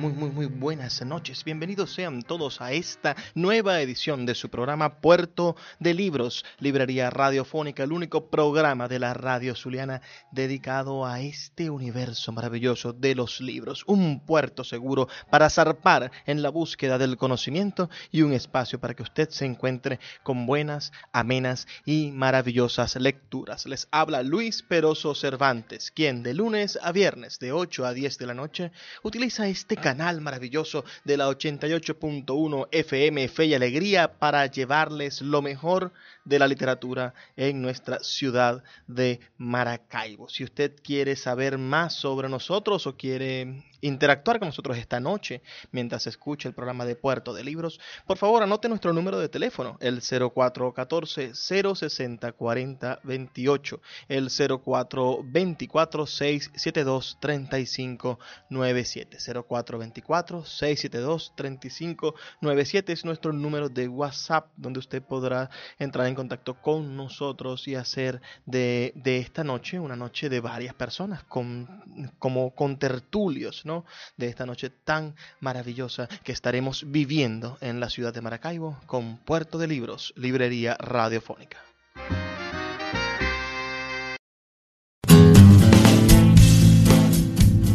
Muy, muy, muy, buenas noches. Bienvenidos sean todos a esta nueva edición de su programa Puerto de Libros, Librería Radiofónica, el único programa de la radio zuliana dedicado a este universo maravilloso de los libros. Un puerto seguro para zarpar en la búsqueda del conocimiento y un espacio para que usted se encuentre con buenas, amenas y maravillosas lecturas. Les habla Luis Peroso Cervantes, quien de lunes a viernes de 8 a 10 de la noche utiliza este canal maravilloso de la 88.1 FM Fe y Alegría para llevarles lo mejor de la literatura en nuestra ciudad de Maracaibo. Si usted quiere saber más sobre nosotros o quiere interactuar con nosotros esta noche mientras escucha el programa de Puerto de Libros, por favor anote nuestro número de teléfono, el 0414 060 40 28, el 0424 672 35 97, 0424 672 35 97 es nuestro número de WhatsApp donde usted podrá entrar en contacto con nosotros y hacer de, de esta noche una noche de varias personas, con, como con tertulios, ¿no? De esta noche tan maravillosa que estaremos viviendo en la ciudad de Maracaibo con Puerto de Libros, Librería Radiofónica.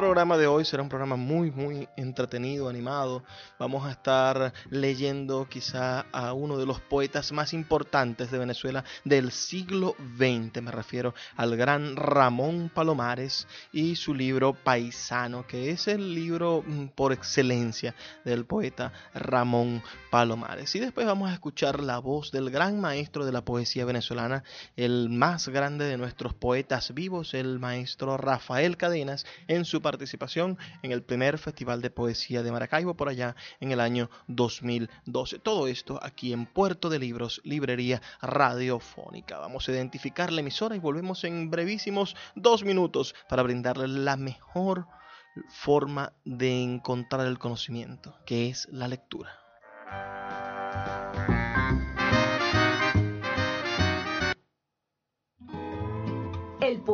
Programa de hoy será un programa muy, muy entretenido, animado. Vamos a estar leyendo quizá a uno de los poetas más importantes de Venezuela del siglo XX. Me refiero al gran Ramón Palomares y su libro Paisano, que es el libro mm, por excelencia del poeta Ramón Palomares. Y después vamos a escuchar la voz del gran maestro de la poesía venezolana, el más grande de nuestros poetas vivos, el maestro Rafael Cadenas, en su participación en el primer Festival de Poesía de Maracaibo por allá en el año 2012. Todo esto aquí en Puerto de Libros, Librería Radiofónica. Vamos a identificar la emisora y volvemos en brevísimos dos minutos para brindarle la mejor forma de encontrar el conocimiento, que es la lectura.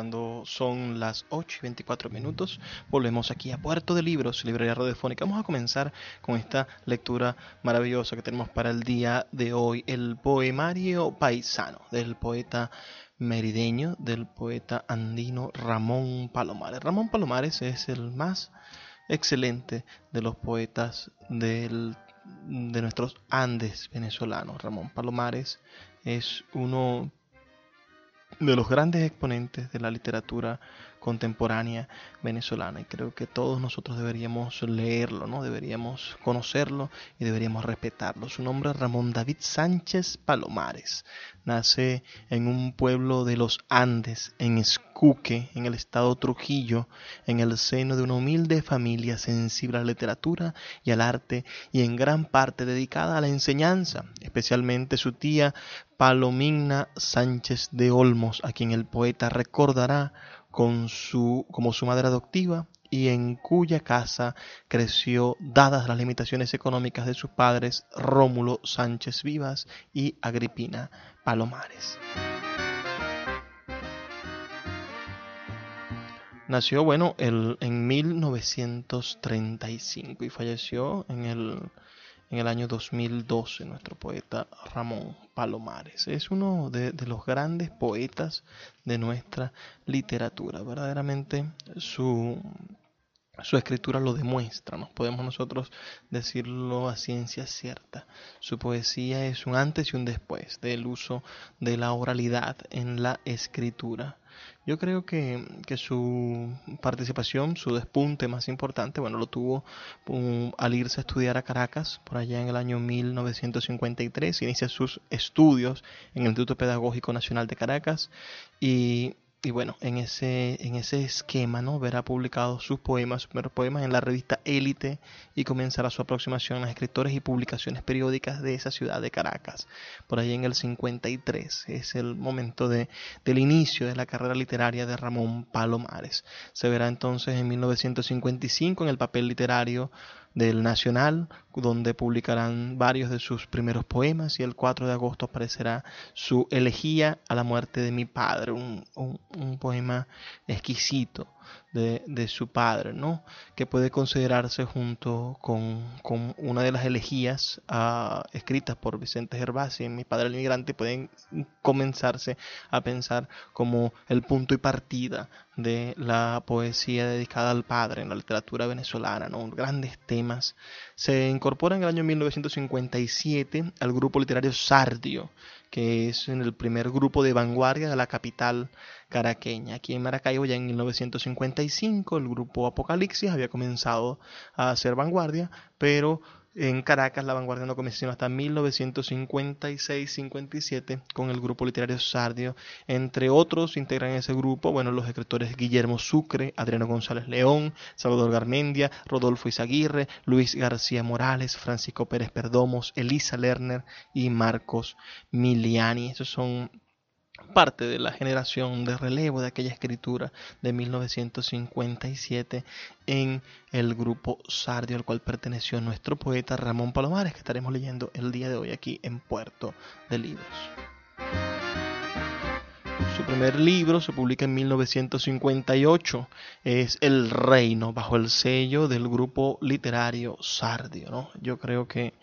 Cuando son las 8 y 24 minutos, volvemos aquí a Puerto de Libros, Librería Radiofónica. Vamos a comenzar con esta lectura maravillosa que tenemos para el día de hoy, el poemario paisano del poeta merideño, del poeta andino Ramón Palomares. Ramón Palomares es el más excelente de los poetas del, de nuestros Andes venezolanos. Ramón Palomares es uno de los grandes exponentes de la literatura contemporánea venezolana. Y creo que todos nosotros deberíamos leerlo, ¿no? Deberíamos conocerlo y deberíamos respetarlo. Su nombre es Ramón David Sánchez Palomares. Nace en un pueblo de los Andes, en Escuque, en el estado Trujillo, en el seno de una humilde familia sensible a la literatura y al arte y en gran parte dedicada a la enseñanza, especialmente su tía Palomina Sánchez de Olmos, a quien el poeta recordará con su, como su madre adoptiva y en cuya casa creció dadas las limitaciones económicas de sus padres Rómulo Sánchez Vivas y Agripina Palomares. Nació, bueno, el, en 1935 y falleció en el en el año 2012, nuestro poeta Ramón Palomares. Es uno de, los grandes poetas de nuestra literatura. Verdaderamente su, su escritura lo demuestra, nos podemos nosotros decirlo a ciencia cierta. Su poesía es un antes y un después del uso de la oralidad en la escritura. Yo creo que, su participación, su despunte más importante, bueno, lo tuvo um, al irse a estudiar a Caracas, por allá en el año 1953, inicia sus estudios en el Instituto Pedagógico Nacional de Caracas y y bueno, en ese, en ese esquema, ¿no? Verá publicados sus poemas, sus primeros poemas en la revista Élite y comenzará su aproximación a escritores y publicaciones periódicas de esa ciudad de Caracas. Por ahí en el 53 es el momento de, del inicio de la carrera literaria de Ramón Palomares. Se verá entonces en 1955 en el papel literario del Nacional, donde publicarán varios de sus primeros poemas y el 4 de agosto aparecerá su Elegía a la muerte de mi padre, un, un poema exquisito de, su padre, ¿no? que puede considerarse junto con, una de las elegías ah, escritas por Vicente Gervasi en Mi Padre el Inmigrante, pueden comenzarse a pensar como el punto y partida de la poesía dedicada al padre en la literatura venezolana, ¿no? grandes temas. Se incorpora en el año 1957 al grupo literario Sardio, que es en el primer grupo de vanguardia de la capital caraqueña. Aquí en Maracaibo ya en 1955 el grupo Apocalipsis había comenzado a hacer vanguardia, pero en Caracas la vanguardia no comenzó hasta 1956-57 con el grupo literario Sardio. Entre otros integran ese grupo, bueno, los escritores Guillermo Sucre, Adriano González León, Salvador Garmendia, Rodolfo Izaguirre, Luis García Morales, Francisco Pérez Perdomos, Elisa Lerner y Marcos Miliani. Esos son parte de la generación de relevo de aquella escritura de 1957 en el grupo Sardio, al cual perteneció nuestro poeta Ramón Palomares, que estaremos leyendo el día de hoy aquí en Puerto de Libros. Su primer libro se publica en 1958, es El Reino, bajo el sello del grupo literario Sardio. ¿no? Yo creo que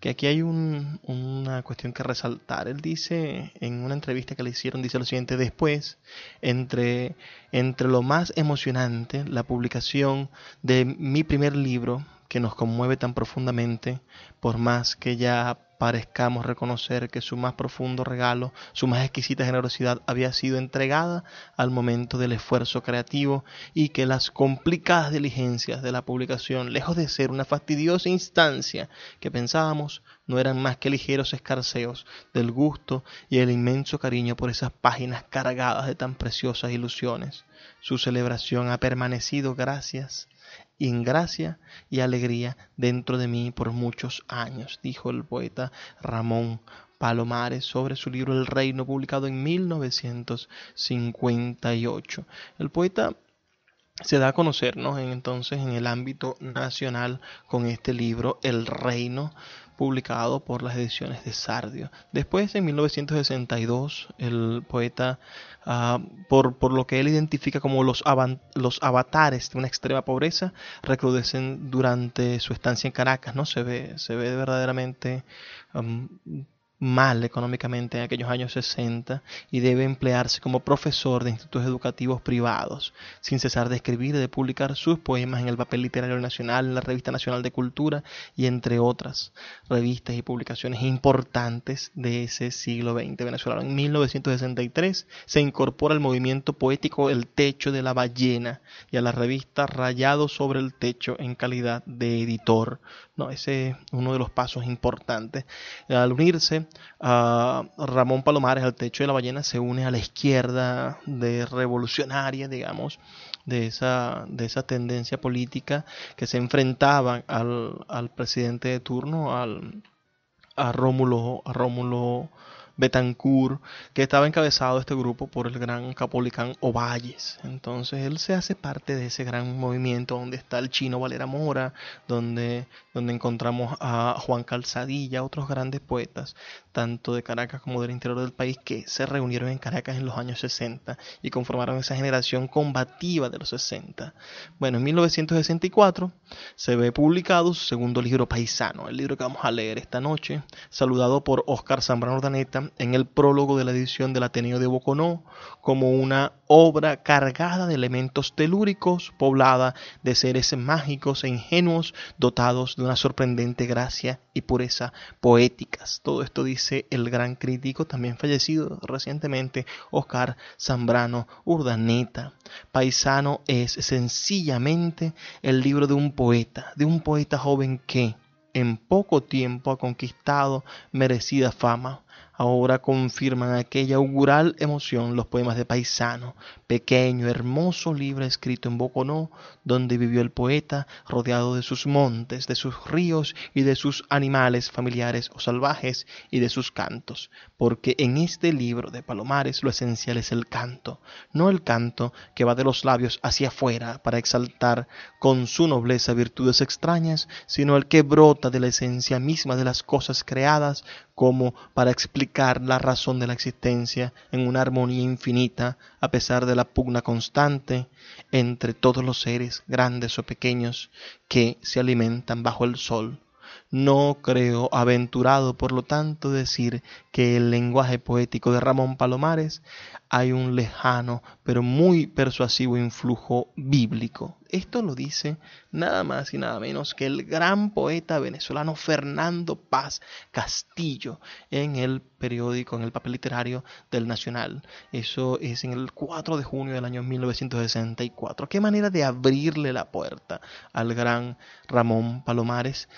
que aquí hay una cuestión que resaltar. Él dice, en una entrevista que le hicieron, dice lo siguiente, después, entre, entre lo más emocionante, la publicación de mi primer libro, que nos conmueve tan profundamente, por más que ya parezcamos reconocer que su más profundo regalo, su más exquisita generosidad había sido entregada al momento del esfuerzo creativo y que las complicadas diligencias de la publicación, lejos de ser una fastidiosa instancia que pensábamos, no eran más que ligeros escarceos del gusto y el inmenso cariño por esas páginas cargadas de tan preciosas ilusiones. Su celebración ha permanecido gracias y en gracia y alegría dentro de mí por muchos años, dijo el poeta Ramón Palomares sobre su libro El Reino, publicado en 1958. El poeta se da a conocer ¿no? entonces en el ámbito nacional con este libro El Reino, publicado por las ediciones de Sardio. Después, en 1962, el poeta, ah, por, por, lo que él identifica como los, los avatares de una extrema pobreza, recrudecen durante su estancia en Caracas. ¿no? Se ve, se ve verdaderamente mal económicamente en aquellos años 60 y debe emplearse como profesor de institutos educativos privados, sin cesar de escribir y de publicar sus poemas en el papel literario nacional, en la Revista Nacional de Cultura y entre otras revistas y publicaciones importantes de ese siglo XX venezolano. En 1963 se incorpora al movimiento poético El Techo de la Ballena y a la revista Rayado sobre el Techo en calidad de editor. No, ese es uno de los pasos importantes. Al unirse Ramón Palomares al techo de la ballena, se une a la izquierda de revolucionaria, digamos, de esa, de tendencia política que se enfrentaba al, al presidente de turno, al, a Rómulo, a Rómulo Betancourt, que estaba encabezado este grupo por el gran capolicán Ovalles. Entonces él se hace parte de ese gran movimiento donde está el chino Valera Mora, donde, donde encontramos a Juan Calzadilla, otros grandes poetas, tanto de Caracas como del interior del país, que se reunieron en Caracas en los años 60 y conformaron esa generación combativa de los 60. Bueno, en 1964 se ve publicado su segundo libro Paisano, el libro que vamos a leer esta noche, saludado por Oscar Zambrano En el prólogo de la edición del Ateneo de Boconó como una obra cargada de elementos telúricos, poblada de seres mágicos e ingenuos, dotados de una sorprendente gracia y pureza poéticas. Todo esto dice el gran crítico, también fallecido recientemente, Oscar Zambrano Urdaneta. Paisano es sencillamente el libro de un poeta, de un poeta joven que en poco tiempo ha conquistado merecida fama ahora confirman aquella augural emoción los poemas de Paisano, pequeño, hermoso libro escrito en Boconó, donde vivió el poeta, rodeado de sus montes, de sus ríos y de sus animales familiares o salvajes y de sus cantos, porque en este libro de Palomares lo esencial es el canto, no el canto que va de los labios hacia afuera para exaltar con su nobleza virtudes extrañas, sino el que brota de la esencia misma de las cosas creadas como para explicar la razón de la existencia en una armonía infinita a pesar de la pugna constante entre todos los seres, grandes o pequeños, que se alimentan bajo el sol. No creo aventurado, por lo tanto, decir que el lenguaje poético de Ramón Palomares hay un lejano pero muy persuasivo influjo bíblico. Esto lo dice nada más y nada menos que el gran poeta venezolano Fernando Paz Castillo en el periódico, en el papel literario del Nacional. Eso es en el 4 de junio del año 1964. Qué manera de abrirle la puerta al gran Ramón Palomares,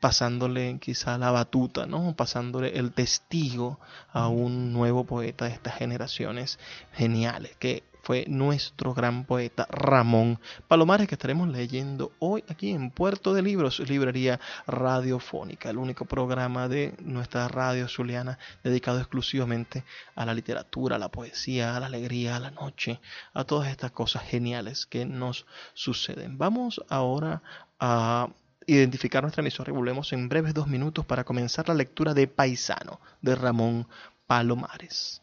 pasándole quizá la batuta, ¿no? Pasándole el testigo a un nuevo poeta de estas generaciones geniales, que fue nuestro gran poeta Ramón Palomares, que estaremos leyendo hoy aquí en Puerto de Libros, librería radiofónica, el único programa de nuestra radio zuliana dedicado exclusivamente a la literatura, a la poesía, a la alegría, a la noche, a todas estas cosas geniales que nos suceden. Vamos ahora a identificar nuestra emisora y volvemos en breves dos minutos para comenzar la lectura de Paisano de Ramón Palomares.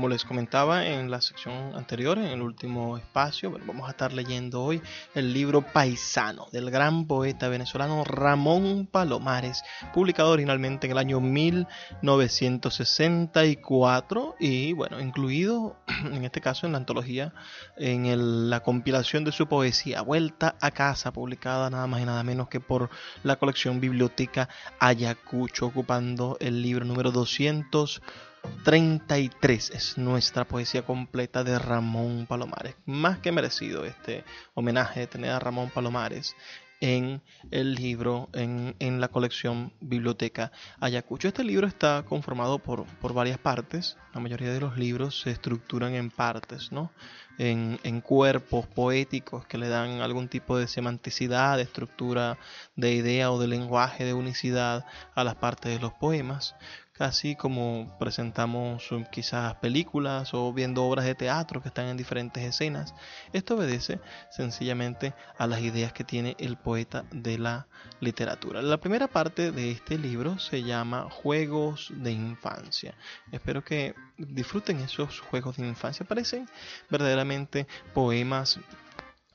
Como les comentaba en la sección anterior, en el último espacio, vamos a estar leyendo hoy el libro Paisano del gran poeta venezolano Ramón Palomares, publicado originalmente en el año 1964 y bueno, incluido en este caso en la antología, en la compilación de su poesía Vuelta a casa, publicada nada más y nada menos que por la colección Biblioteca Ayacucho, ocupando el libro número 200. 33 es nuestra poesía completa de Ramón Palomares. Más que merecido este homenaje de tener a Ramón Palomares en el libro, en, la colección Biblioteca Ayacucho. Este libro está conformado por, por, varias partes. La mayoría de los libros se estructuran en partes, ¿no? En, en, cuerpos poéticos que le dan algún tipo de semanticidad, de estructura de idea o de lenguaje, de unicidad a las partes de los poemas casi como presentamos quizás películas o viendo obras de teatro que están en diferentes escenas. Esto obedece sencillamente a las ideas que tiene el poeta de la literatura. La primera parte de este libro se llama Juegos de Infancia. Espero que disfruten esos juegos de infancia. Parecen verdaderamente poemas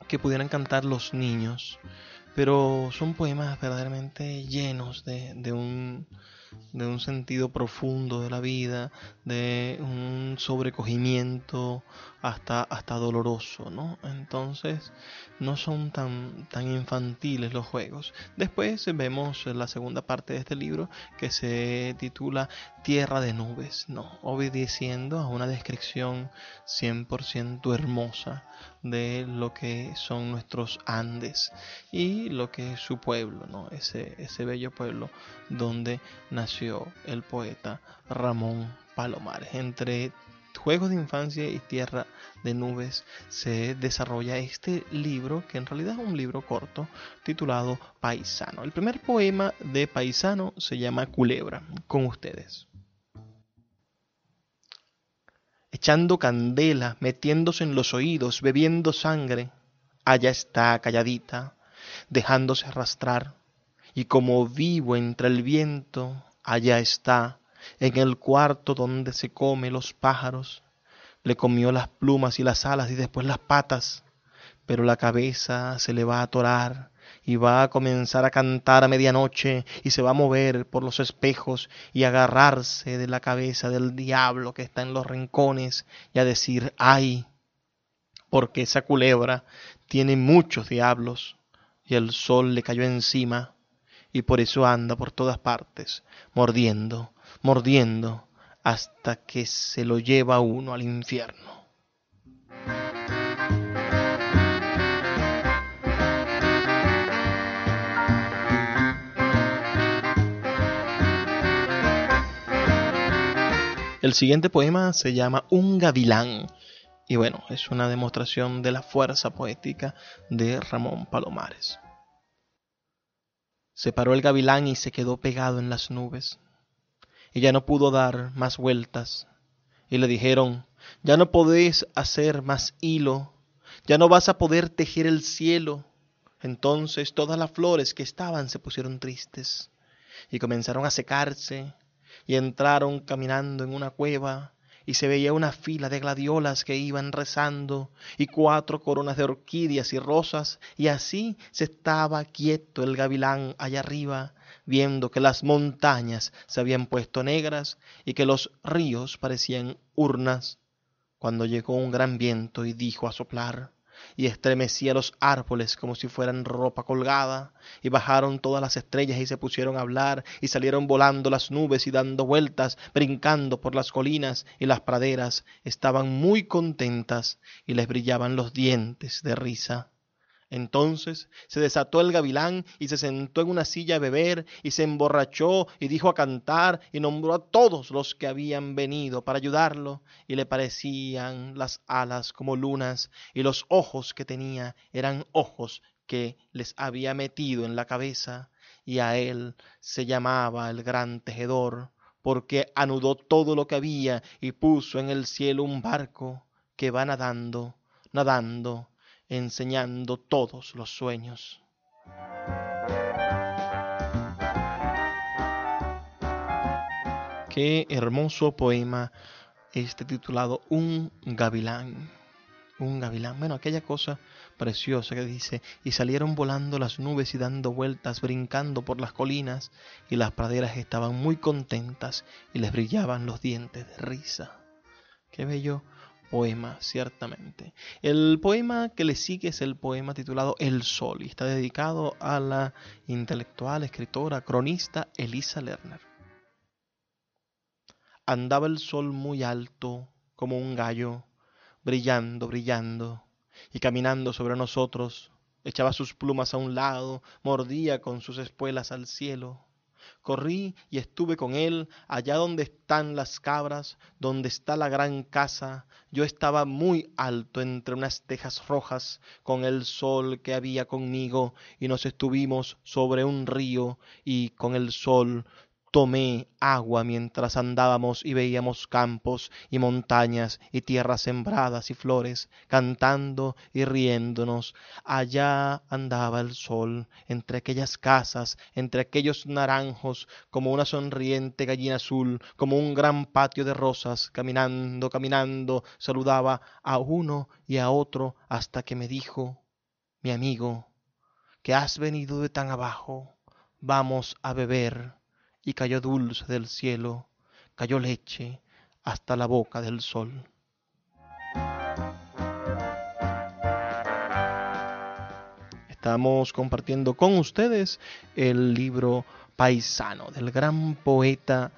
que pudieran cantar los niños, pero son poemas verdaderamente llenos de, de un de un sentido profundo de la vida, de un sobrecogimiento hasta, hasta doloroso, ¿no? Entonces no son tan, tan infantiles los juegos. Después vemos la segunda parte de este libro que se titula Tierra de Nubes, ¿no? Obedeciendo a una descripción 100% hermosa de lo que son nuestros Andes y lo que es su pueblo, ¿no? Ese, ese bello pueblo donde nació el poeta Ramón Palomares. Entre Juegos de Infancia y Tierra de Nubes se desarrolla este libro, que en realidad es un libro corto, titulado Paisano. El primer poema de Paisano se llama Culebra, con ustedes. Echando candela, metiéndose en los oídos, bebiendo sangre, allá está calladita, dejándose arrastrar, y como vivo entre el viento, allá está, en el cuarto donde se come los pájaros. Le comió las plumas y las alas y después las patas, pero la cabeza se le va a atorar y va a comenzar a cantar a medianoche y se va a mover por los espejos y agarrarse de la cabeza del diablo que está en los rincones y a decir ay, porque esa culebra tiene muchos diablos y el sol le cayó encima y por eso anda por todas partes, mordiendo, mordiendo, hasta que se lo lleva uno al infierno. El siguiente poema se llama Un gavilán. Y bueno, es una demostración de la fuerza poética de Ramón Palomares. Se paró el gavilán y se quedó pegado en las nubes. Ya no pudo dar más vueltas. Y le dijeron, ya no podés hacer más hilo, ya no vas a poder tejer el cielo. Entonces todas las flores que estaban se pusieron tristes y comenzaron a secarse y entraron caminando en una cueva y se veía una fila de gladiolas que iban rezando y cuatro coronas de orquídeas y rosas, y así se estaba quieto el gavilán allá arriba, viendo que las montañas se habían puesto negras y que los ríos parecían urnas, cuando llegó un gran viento y dijo a soplar, y estremecía los árboles como si fueran ropa colgada, y bajaron todas las estrellas y se pusieron a hablar, y salieron volando las nubes y dando vueltas, brincando por las colinas, y las praderas estaban muy contentas, y les brillaban los dientes de risa. Entonces se desató el gavilán y se sentó en una silla a beber y se emborrachó y dijo a cantar y nombró a todos los que habían venido para ayudarlo y le parecían las alas como lunas y los ojos que tenía eran ojos que les había metido en la cabeza y a él se llamaba el gran tejedor porque anudó todo lo que había y puso en el cielo un barco que va nadando, nadando enseñando todos los sueños. Qué hermoso poema este titulado Un gavilán. Un gavilán. Bueno, aquella cosa preciosa que dice, y salieron volando las nubes y dando vueltas, brincando por las colinas, y las praderas estaban muy contentas y les brillaban los dientes de risa. Qué bello poema, ciertamente. El poema que le sigue es el poema titulado El Sol y está dedicado a la intelectual, escritora, cronista Elisa Lerner. Andaba el sol muy alto como un gallo, brillando, brillando, y caminando sobre nosotros, echaba sus plumas a un lado, mordía con sus espuelas al cielo, corrí y estuve con él allá donde están las cabras, donde está la gran casa. Yo estaba muy alto entre unas tejas rojas, con el sol que había conmigo, y nos estuvimos sobre un río, y con el sol tomé agua mientras andábamos y veíamos campos y montañas y tierras sembradas y flores, cantando y riéndonos. Allá andaba el sol, entre aquellas casas, entre aquellos naranjos, como una sonriente gallina azul, como un gran patio de rosas, caminando, caminando, saludaba a uno y a otro hasta que me dijo, mi amigo, que has venido de tan abajo, vamos a beber y cayó dulce del cielo, cayó leche hasta la boca del sol. Estamos compartiendo con ustedes el libro Paisano del gran poeta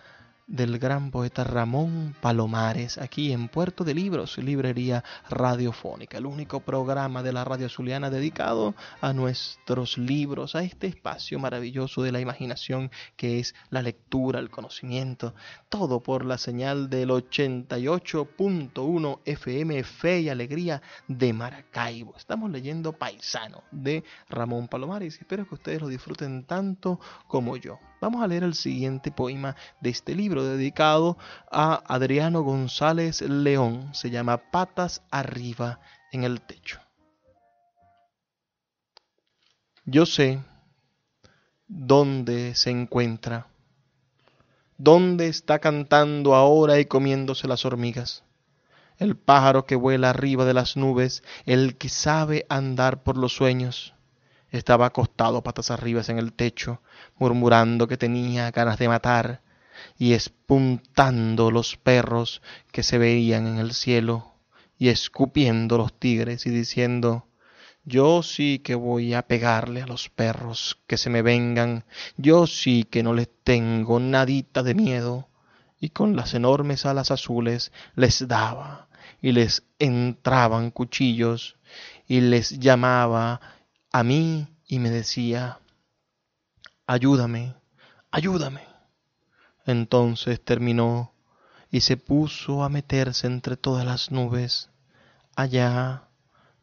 del gran poeta Ramón Palomares, aquí en Puerto de Libros, librería radiofónica, el único programa de la radio zuliana dedicado a nuestros libros, a este espacio maravilloso de la imaginación que es la lectura, el conocimiento, todo por la señal del 88.1 FM Fe y Alegría de Maracaibo. Estamos leyendo Paisano de Ramón Palomares espero que ustedes lo disfruten tanto como yo. Vamos a leer el siguiente poema de este libro dedicado a Adriano González León. Se llama Patas arriba en el techo. Yo sé dónde se encuentra, dónde está cantando ahora y comiéndose las hormigas. El pájaro que vuela arriba de las nubes, el que sabe andar por los sueños estaba acostado patas arriba en el techo, murmurando que tenía ganas de matar y espuntando los perros que se veían en el cielo y escupiendo los tigres y diciendo yo sí que voy a pegarle a los perros que se me vengan, yo sí que no les tengo nadita de miedo, y con las enormes alas azules les daba, y les entraban cuchillos, y les llamaba a mí y me decía, ayúdame, ayúdame. Entonces terminó y se puso a meterse entre todas las nubes, allá,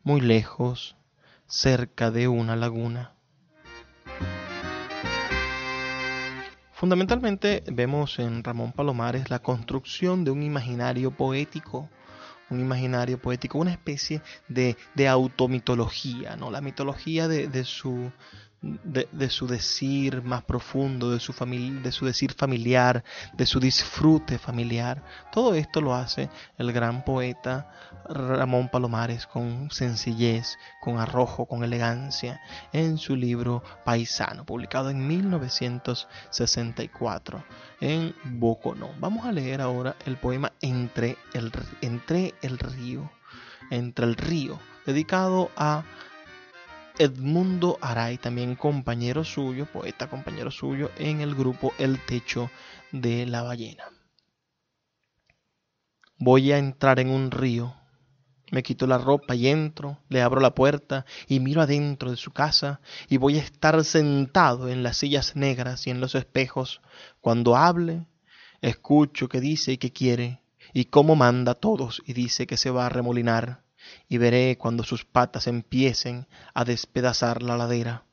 muy lejos, cerca de una laguna. Fundamentalmente vemos en Ramón Palomares la construcción de un imaginario poético un imaginario poético, una especie de, de automitología, ¿no? La mitología de, de su, de, su decir más profundo, de su, de su decir familiar, de su disfrute familiar. Todo esto lo hace el gran poeta Ramón Palomares con sencillez, con arrojo, con elegancia, en su libro Paisano, publicado en 1964 en Bocono. Vamos a leer ahora el poema Entre el, entre el río, entre el río, dedicado a Edmundo Aray, también compañero suyo, poeta compañero suyo, en el grupo El Techo de la Ballena. Voy a entrar en un río, me quito la ropa y entro, le abro la puerta y miro adentro de su casa y voy a estar sentado en las sillas negras y en los espejos. Cuando hable, escucho qué dice y qué quiere y cómo manda a todos y dice que se va a remolinar y veré cuando sus patas empiecen a despedazar la ladera.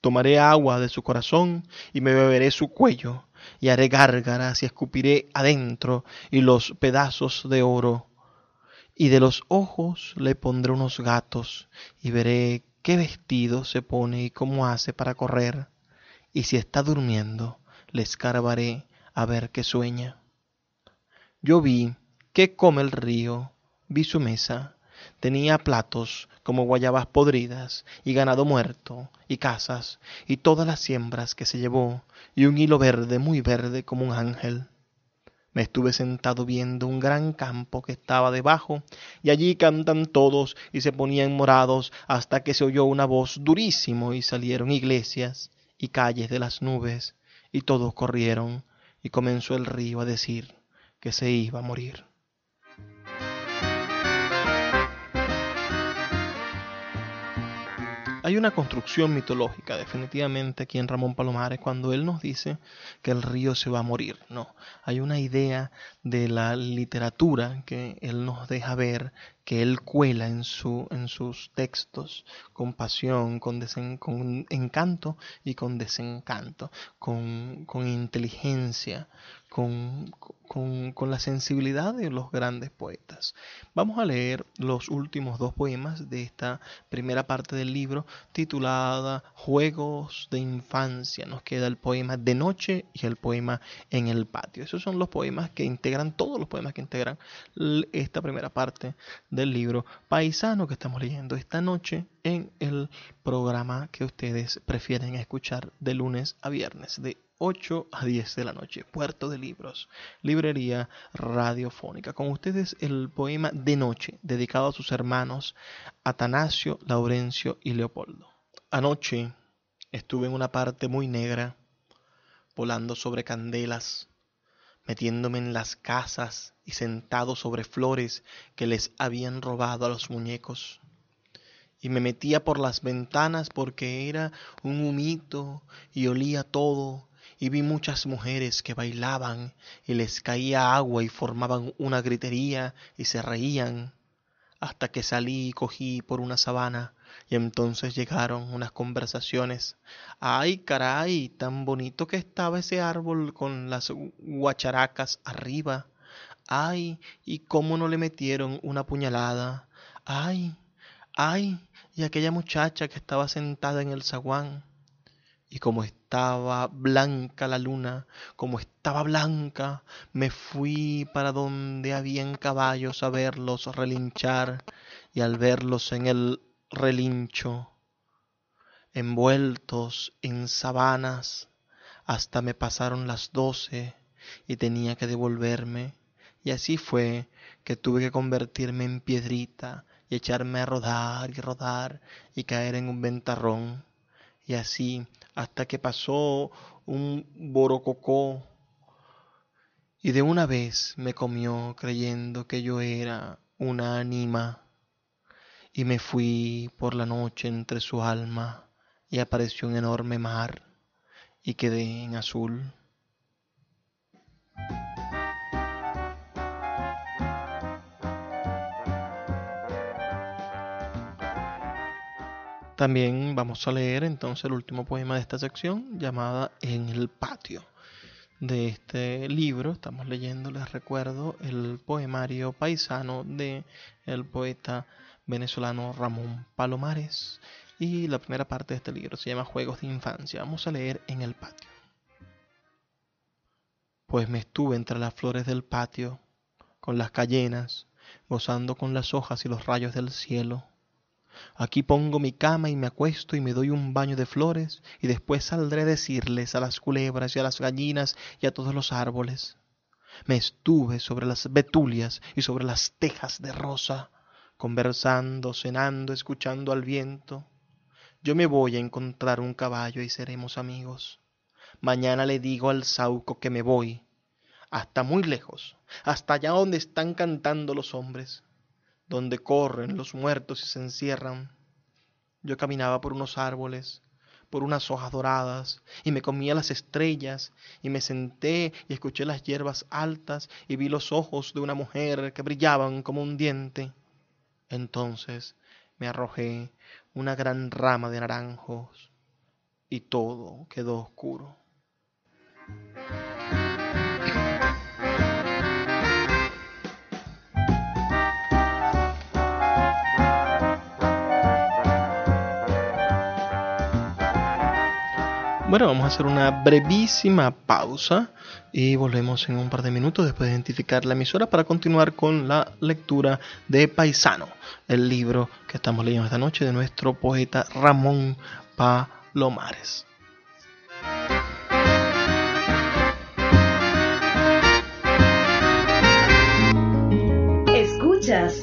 Tomaré agua de su corazón y me beberé su cuello, y haré gárgaras y escupiré adentro y los pedazos de oro. Y de los ojos le pondré unos gatos, y veré qué vestido se pone y cómo hace para correr. Y si está durmiendo, le escarbaré a ver qué sueña. Yo vi qué come el río, vi su mesa. Tenía platos como guayabas podridas, y ganado muerto, y casas, y todas las siembras que se llevó, y un hilo verde, muy verde como un ángel. Me estuve sentado viendo un gran campo que estaba debajo, y allí cantan todos y se ponían morados hasta que se oyó una voz durísimo y salieron iglesias y calles de las nubes, y todos corrieron, y comenzó el río a decir que se iba a morir. Hay una construcción mitológica definitivamente aquí en Ramón Palomares cuando él nos dice que el río se va a morir. No, hay una idea de la literatura que él nos deja ver que él cuela en, su, en sus textos con pasión, con, encanto y con desencanto, con, con inteligencia, con, con, con, la sensibilidad de los grandes poetas. Vamos a leer los últimos dos poemas de esta primera parte del libro titulada Juegos de Infancia. Nos queda el poema De Noche y el poema En el Patio. Esos son los poemas que integran, todos los poemas que integran esta primera parte del libro Paisano que estamos leyendo esta noche en el programa que ustedes prefieren escuchar de lunes a viernes, de 8 a 10 de la noche. Puerto de Libros, librería radiofónica. Con ustedes el poema De Noche, dedicado a sus hermanos Atanasio, Laurencio y Leopoldo. Anoche estuve en una parte muy negra, volando sobre candelas, metiéndome en las casas y sentado sobre flores que les habían robado a los muñecos. Y me metía por las ventanas porque era un humito y olía todo y vi muchas mujeres que bailaban y les caía agua y formaban una gritería y se reían, hasta que salí y cogí por una sabana y entonces llegaron unas conversaciones. Ay, caray, tan bonito que estaba ese árbol con las guacharacas arriba. Ay, y cómo no le metieron una puñalada. Ay, ay, y aquella muchacha que estaba sentada en el zaguán y como estaba blanca la luna, como estaba blanca, me fui para donde habían caballos a verlos relinchar, y al verlos en el relincho, envueltos en sabanas, hasta me pasaron las doce y tenía que devolverme, y así fue que tuve que convertirme en piedrita y echarme a rodar y rodar y caer en un ventarrón, y así hasta que pasó un borococó y de una vez me comió creyendo que yo era una anima y me fui por la noche entre su alma y apareció un enorme mar y quedé en azul. También vamos a leer entonces el último poema de esta sección llamada En el patio. De este libro estamos leyendo, les recuerdo, el poemario paisano de el poeta venezolano Ramón Palomares. Y la primera parte de este libro se llama Juegos de Infancia. Vamos a leer En el patio. Pues me estuve entre las flores del patio, con las cayenas, gozando con las hojas y los rayos del cielo Aquí pongo mi cama y me acuesto y me doy un baño de flores y después saldré a decirles a las culebras y a las gallinas y a todos los árboles. Me estuve sobre las betulias y sobre las tejas de rosa, conversando, cenando, escuchando al viento. Yo me voy a encontrar un caballo y seremos amigos. Mañana le digo al sauco que me voy, hasta muy lejos, hasta allá donde están cantando los hombres donde corren los muertos y se encierran. Yo caminaba por unos árboles, por unas hojas doradas, y me comía las estrellas, y me senté y escuché las hierbas altas, y vi los ojos de una mujer que brillaban como un diente. Entonces me arrojé una gran rama de naranjos, y todo quedó oscuro. Bueno, vamos a hacer una brevísima pausa y volvemos en un par de minutos después de identificar la emisora para continuar con la lectura de Paisano, el libro que estamos leyendo esta noche de nuestro poeta Ramón Palomares. Escuchas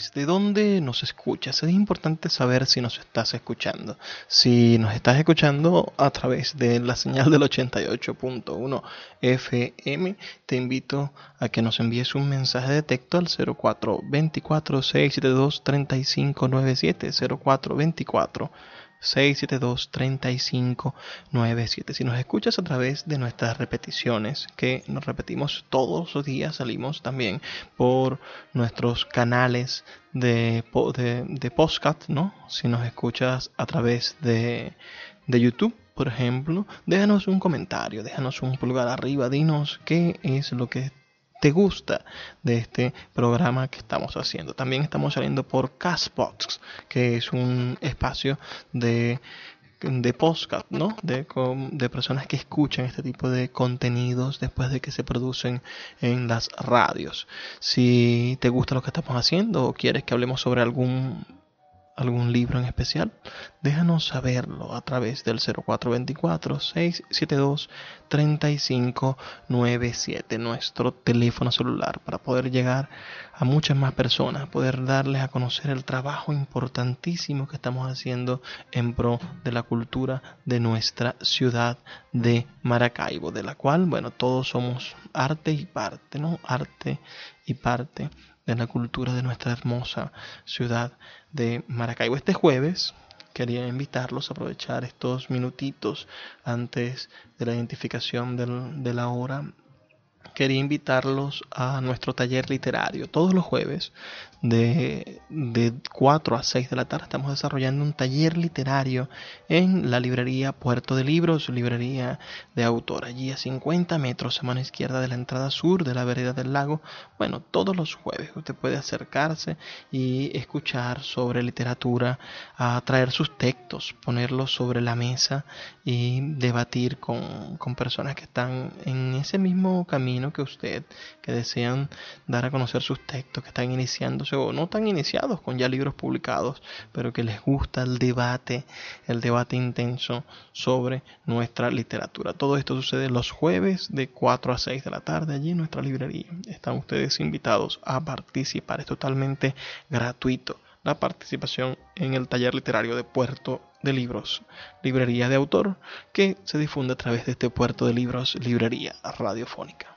¿Desde dónde nos escuchas? Es importante saber si nos estás escuchando. Si nos estás escuchando a través de la señal del 88.1 FM, te invito a que nos envíes un mensaje de texto al 0424 672 3597 0424 672-3597. Si nos escuchas a través de nuestras repeticiones, que nos repetimos todos los días, salimos también por nuestros canales de, de, de podcast, ¿no? Si nos escuchas a través de, de YouTube, por ejemplo, déjanos un comentario, déjanos un pulgar arriba, dinos qué es lo que te gusta de este programa que estamos haciendo. También estamos saliendo por Castbox, que es un espacio de de podcast, ¿no? De, de personas que escuchan este tipo de contenidos después de que se producen en las radios. Si te gusta lo que estamos haciendo o quieres que hablemos sobre algún algún libro en especial, déjanos saberlo a través del 0424-672-3597, nuestro teléfono celular, para poder llegar a muchas más personas, poder darles a conocer el trabajo importantísimo que estamos haciendo en pro de la cultura de nuestra ciudad de Maracaibo, de la cual, bueno, todos somos arte y parte, ¿no? Arte y parte de la cultura de nuestra hermosa ciudad de Maracaibo. Este jueves quería invitarlos a aprovechar estos minutitos antes de la identificación de la hora. Quería invitarlos a nuestro taller literario todos los jueves de, de 4 a 6 de la tarde estamos desarrollando un taller literario en la librería Puerto de Libros, librería de autor, allí a 50 metros a mano izquierda de la entrada sur de la vereda del lago. Bueno, todos los jueves usted puede acercarse y escuchar sobre literatura, a traer sus textos, ponerlos sobre la mesa y debatir con, con personas que están en ese mismo camino que usted, que desean dar a conocer sus textos, que están iniciando o no tan iniciados con ya libros publicados, pero que les gusta el debate, el debate intenso sobre nuestra literatura. Todo esto sucede los jueves de 4 a 6 de la tarde allí en nuestra librería. Están ustedes invitados a participar, es totalmente gratuito la participación en el taller literario de Puerto de Libros, librería de autor, que se difunde a través de este Puerto de Libros, librería radiofónica.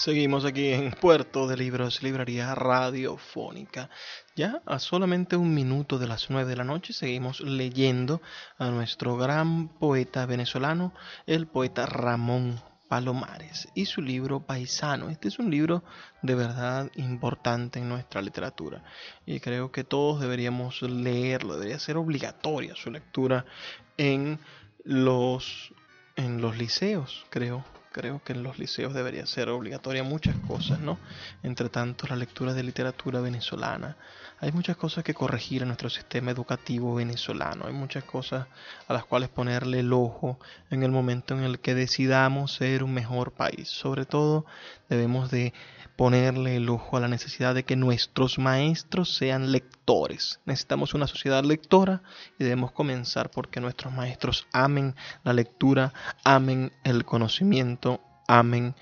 Seguimos aquí en Puerto de Libros, Librería Radiofónica. Ya a solamente un minuto de las nueve de la noche seguimos leyendo a nuestro gran poeta venezolano, el poeta Ramón Palomares, y su libro Paisano. Este es un libro de verdad importante en nuestra literatura y creo que todos deberíamos leerlo, debería ser obligatoria su lectura en los, en los liceos, creo creo que en los liceos debería ser obligatoria muchas cosas, ¿no? Entre tanto, la lectura de literatura venezolana. Hay muchas cosas que corregir en nuestro sistema educativo venezolano. Hay muchas cosas a las cuales ponerle el ojo en el momento en el que decidamos ser un mejor país. Sobre todo, debemos de ponerle el ojo a la necesidad de que nuestros maestros sean lectores. Necesitamos una sociedad lectora y debemos comenzar porque nuestros maestros amen la lectura, amen el conocimiento, amen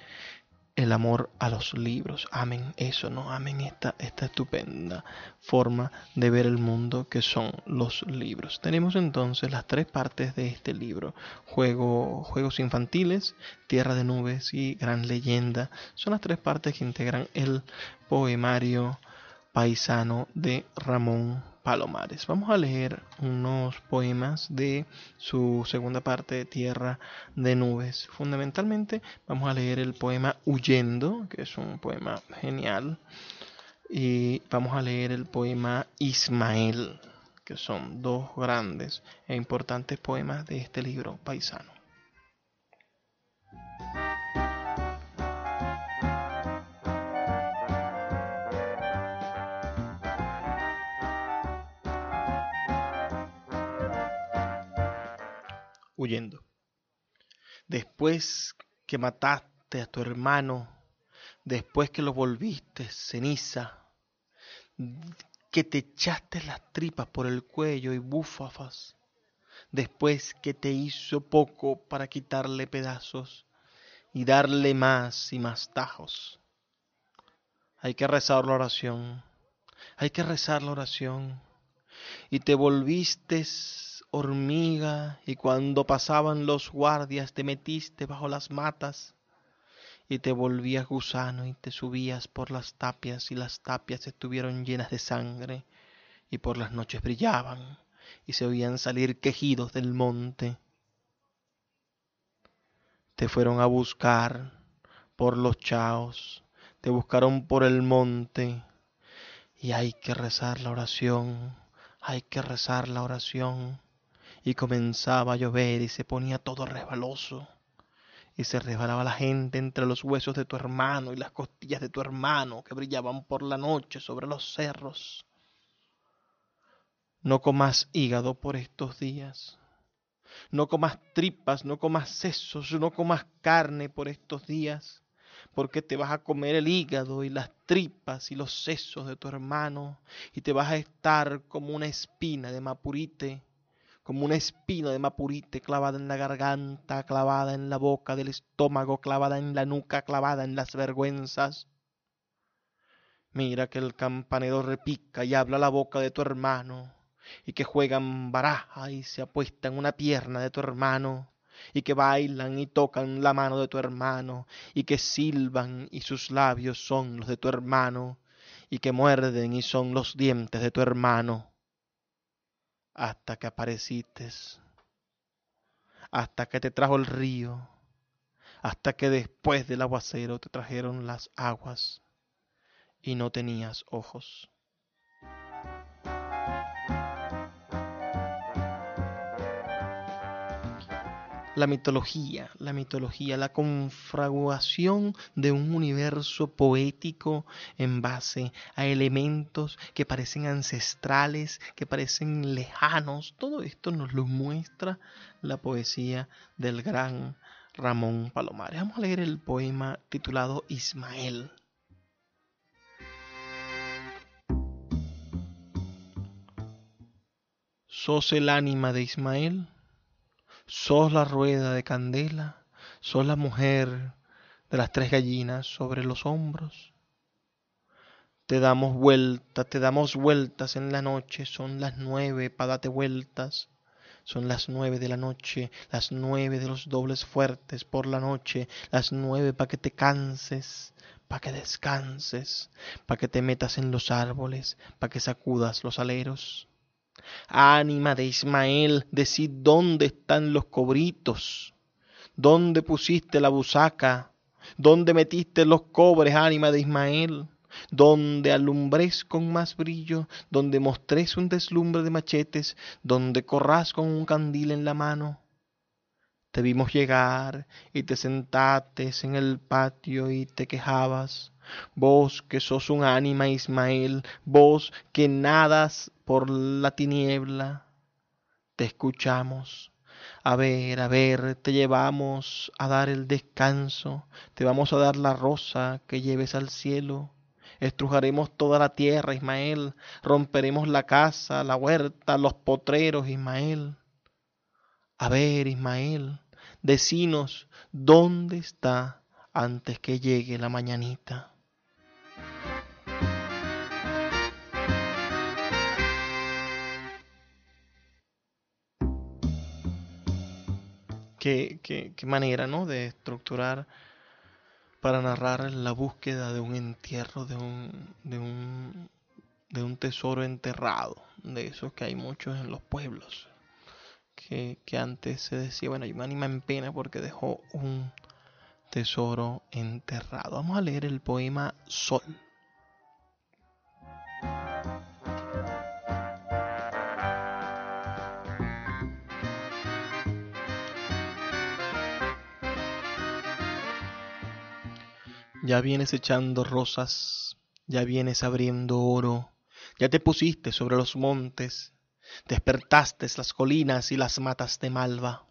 el amor a los libros. Amen eso, ¿no? Amen esta, esta estupenda forma de ver el mundo que son los libros. Tenemos entonces las tres partes de este libro. Juego, juegos infantiles, Tierra de Nubes y Gran Leyenda. Son las tres partes que integran el poemario paisano de Ramón Palomares. Vamos a leer unos poemas de su segunda parte de Tierra de Nubes. Fundamentalmente vamos a leer el poema Huyendo, que es un poema genial, y vamos a leer el poema Ismael, que son dos grandes e importantes poemas de este libro paisano. Huyendo. Después que mataste a tu hermano, después que lo volviste ceniza, que te echaste las tripas por el cuello y búfafas, después que te hizo poco para quitarle pedazos y darle más y más tajos. Hay que rezar la oración, hay que rezar la oración, y te volviste hormiga, y cuando pasaban los guardias te metiste bajo las matas, y te volvías gusano y te subías por las tapias, y las tapias estuvieron llenas de sangre, y por las noches brillaban, y se oían salir quejidos del monte. Te fueron a buscar por los chaos, te buscaron por el monte, y hay que rezar la oración, hay que rezar la oración y comenzaba a llover y se ponía todo resbaloso y se resbalaba la gente entre los huesos de tu hermano y las costillas de tu hermano que brillaban por la noche sobre los cerros. No comas hígado por estos días. No comas tripas, no comas sesos, no comas carne por estos días, porque te vas a comer el hígado y las tripas y los sesos de tu hermano, y te vas a estar como una espina de mapurite como una espina de mapurite clavada en la garganta, clavada en la boca del estómago, clavada en la nuca, clavada en las vergüenzas. Mira que el campanero repica y habla la boca de tu hermano, y que juegan baraja y se apuestan una pierna de tu hermano, y que bailan y tocan la mano de tu hermano, y que silban y sus labios son los de tu hermano, y que muerden y son los dientes de tu hermano hasta que apareciste, hasta que te trajo el río, hasta que después del aguacero te trajeron las aguas y no tenías ojos. La mitología, la mitología, la confraguación de un universo poético en base a elementos que parecen ancestrales, que parecen lejanos. Todo esto nos lo muestra la poesía del gran Ramón Palomares. Vamos a leer el poema titulado Ismael. ¿Sos el ánima de Ismael? Sos la rueda de candela, sos la mujer de las tres gallinas sobre los hombros. Te damos vueltas, te damos vueltas en la noche, son las nueve para darte vueltas. Son las nueve de la noche, las nueve de los dobles fuertes por la noche, las nueve para que te canses, para que descanses, para que te metas en los árboles, para que sacudas los aleros. Ánima de Ismael, decid dónde están los cobritos, dónde pusiste la busaca, dónde metiste los cobres, ánima de Ismael, donde alumbres con más brillo, donde mostres un deslumbre de machetes, donde corras con un candil en la mano. Te vimos llegar y te sentates en el patio y te quejabas. Vos que sos un ánima Ismael, vos que nadas por la tiniebla, te escuchamos. A ver, a ver, te llevamos a dar el descanso, te vamos a dar la rosa que lleves al cielo. Estrujaremos toda la tierra, Ismael, romperemos la casa, la huerta, los potreros, Ismael. A ver, Ismael, decinos dónde está antes que llegue la mañanita. qué, qué, manera ¿no? de estructurar para narrar la búsqueda de un entierro, de un, de un de un tesoro enterrado, de esos que hay muchos en los pueblos, que, antes se decía, bueno, hay un ánima en pena porque dejó un tesoro enterrado. Vamos a leer el poema Sol. Ya vienes echando rosas, ya vienes abriendo oro, ya te pusiste sobre los montes, despertaste las colinas y las matas de malva.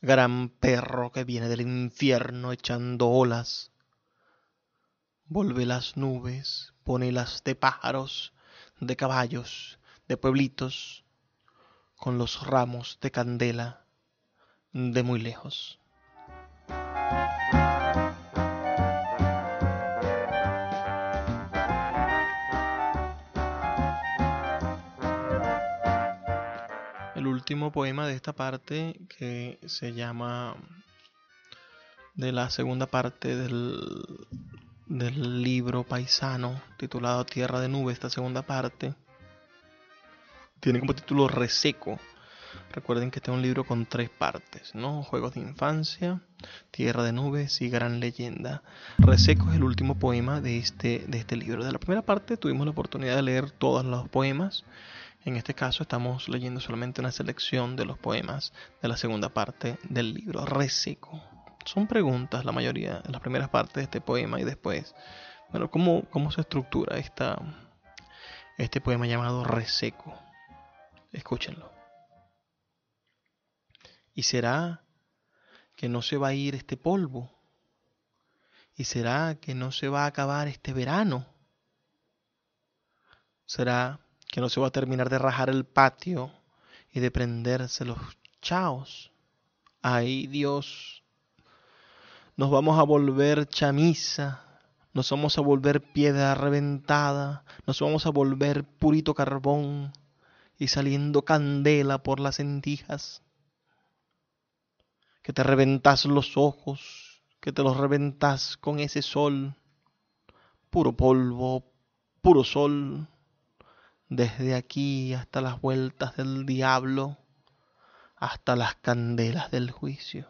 Gran perro que viene del infierno echando olas. Vuelve las nubes, pone las de pájaros, de caballos, de pueblitos, con los ramos de candela de muy lejos. Último poema de esta parte que se llama de la segunda parte del, del libro paisano titulado Tierra de Nube, esta segunda parte tiene como título Reseco. Recuerden que este es un libro con tres partes, ¿no? Juegos de infancia, Tierra de Nubes y Gran Leyenda. Reseco es el último poema de este, de este libro. De la primera parte tuvimos la oportunidad de leer todos los poemas en este caso estamos leyendo solamente una selección de los poemas de la segunda parte del libro, Reseco. Son preguntas la mayoría, las primeras partes de este poema y después, bueno, ¿cómo, cómo se estructura esta, este poema llamado Reseco? Escúchenlo. ¿Y será que no se va a ir este polvo? ¿Y será que no se va a acabar este verano? ¿Será que no se va a terminar de rajar el patio y de prenderse los chaos. Ay Dios, nos vamos a volver chamisa, nos vamos a volver piedra reventada, nos vamos a volver purito carbón y saliendo candela por las entijas. Que te reventas los ojos, que te los reventas con ese sol, puro polvo, puro sol desde aquí hasta las vueltas del diablo, hasta las candelas del juicio.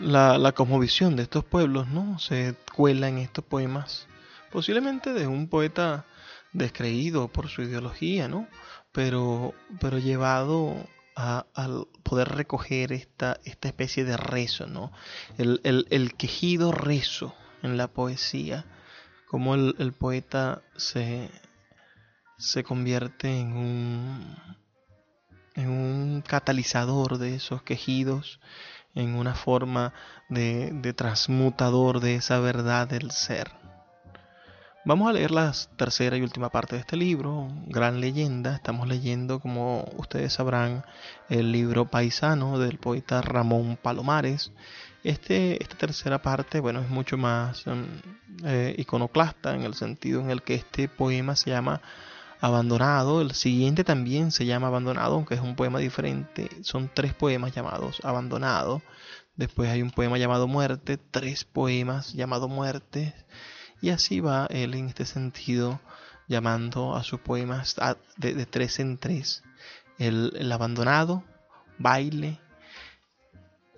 La, la cosmovisión de estos pueblos no se cuela en estos poemas, posiblemente de un poeta descreído por su ideología, ¿no? Pero, pero llevado al poder recoger esta, esta especie de rezo, ¿no? El, el quejido rezo en la poesía, como el, poeta se, se convierte en un, en un catalizador de esos quejidos, en una forma de, de transmutador de esa verdad del ser. Vamos a leer la tercera y última parte de este libro, Gran Leyenda. Estamos leyendo, como ustedes sabrán, el libro Paisano del poeta Ramón Palomares. Este, esta tercera parte, bueno, es mucho más em, eh, iconoclasta en el sentido en el que este poema se llama Abandonado. El siguiente también se llama Abandonado, aunque es un poema diferente. Son tres poemas llamados Abandonado. Después hay un poema llamado Muerte, tres poemas llamados Muerte. Y así va él en este sentido, llamando a sus poemas de, tres en tres. el abandonado, baile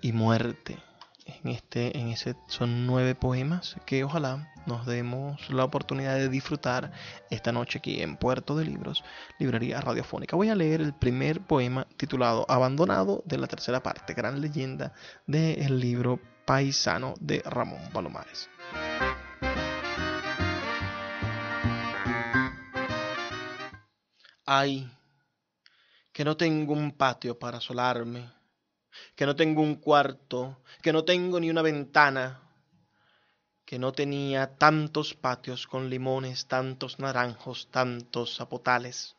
y muerte en este en ese son nueve poemas que ojalá nos demos la oportunidad de disfrutar esta noche aquí en Puerto de Libros, librería radiofónica. Voy a leer el primer poema titulado Abandonado de la tercera parte, gran leyenda del libro Paisano de Ramón Palomares. Ay, que no tengo un patio para solarme que no tengo un cuarto, que no tengo ni una ventana, que no tenía tantos patios con limones, tantos naranjos, tantos zapotales,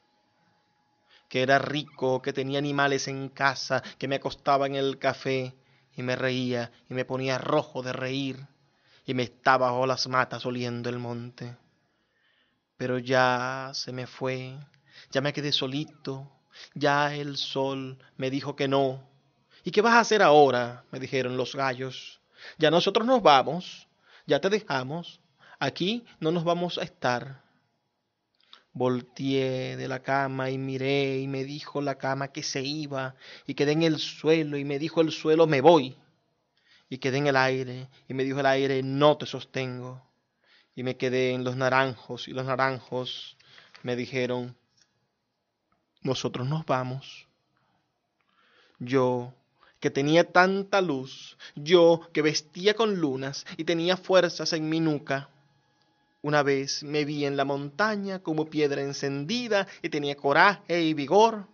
que era rico, que tenía animales en casa, que me acostaba en el café y me reía y me ponía rojo de reír y me estaba bajo las matas oliendo el monte. Pero ya se me fue, ya me quedé solito, ya el sol me dijo que no, ¿Y qué vas a hacer ahora? me dijeron los gallos. Ya nosotros nos vamos, ya te dejamos, aquí no nos vamos a estar. Volteé de la cama y miré y me dijo la cama que se iba y quedé en el suelo y me dijo el suelo me voy y quedé en el aire y me dijo el aire no te sostengo y me quedé en los naranjos y los naranjos me dijeron nosotros nos vamos. Yo que tenía tanta luz, yo que vestía con lunas y tenía fuerzas en mi nuca, una vez me vi en la montaña como piedra encendida y tenía coraje y vigor.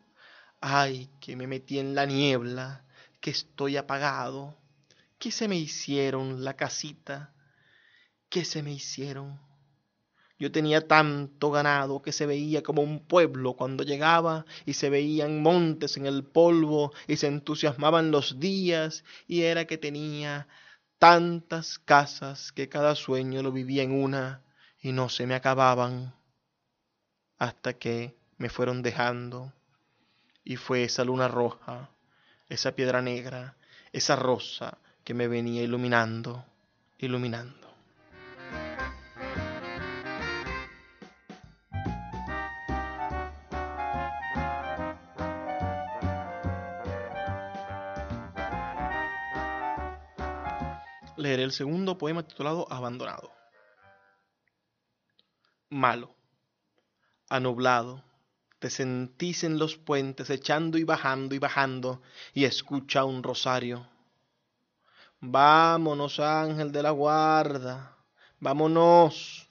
Ay, que me metí en la niebla, que estoy apagado. ¿Qué se me hicieron la casita? ¿Qué se me hicieron? Yo tenía tanto ganado que se veía como un pueblo cuando llegaba y se veían montes en el polvo y se entusiasmaban los días y era que tenía tantas casas que cada sueño lo vivía en una y no se me acababan hasta que me fueron dejando y fue esa luna roja, esa piedra negra, esa rosa que me venía iluminando, iluminando. El segundo poema titulado Abandonado malo, anublado, te sentís en los puentes echando y bajando y bajando y escucha un rosario. Vámonos, ángel de la guarda, vámonos.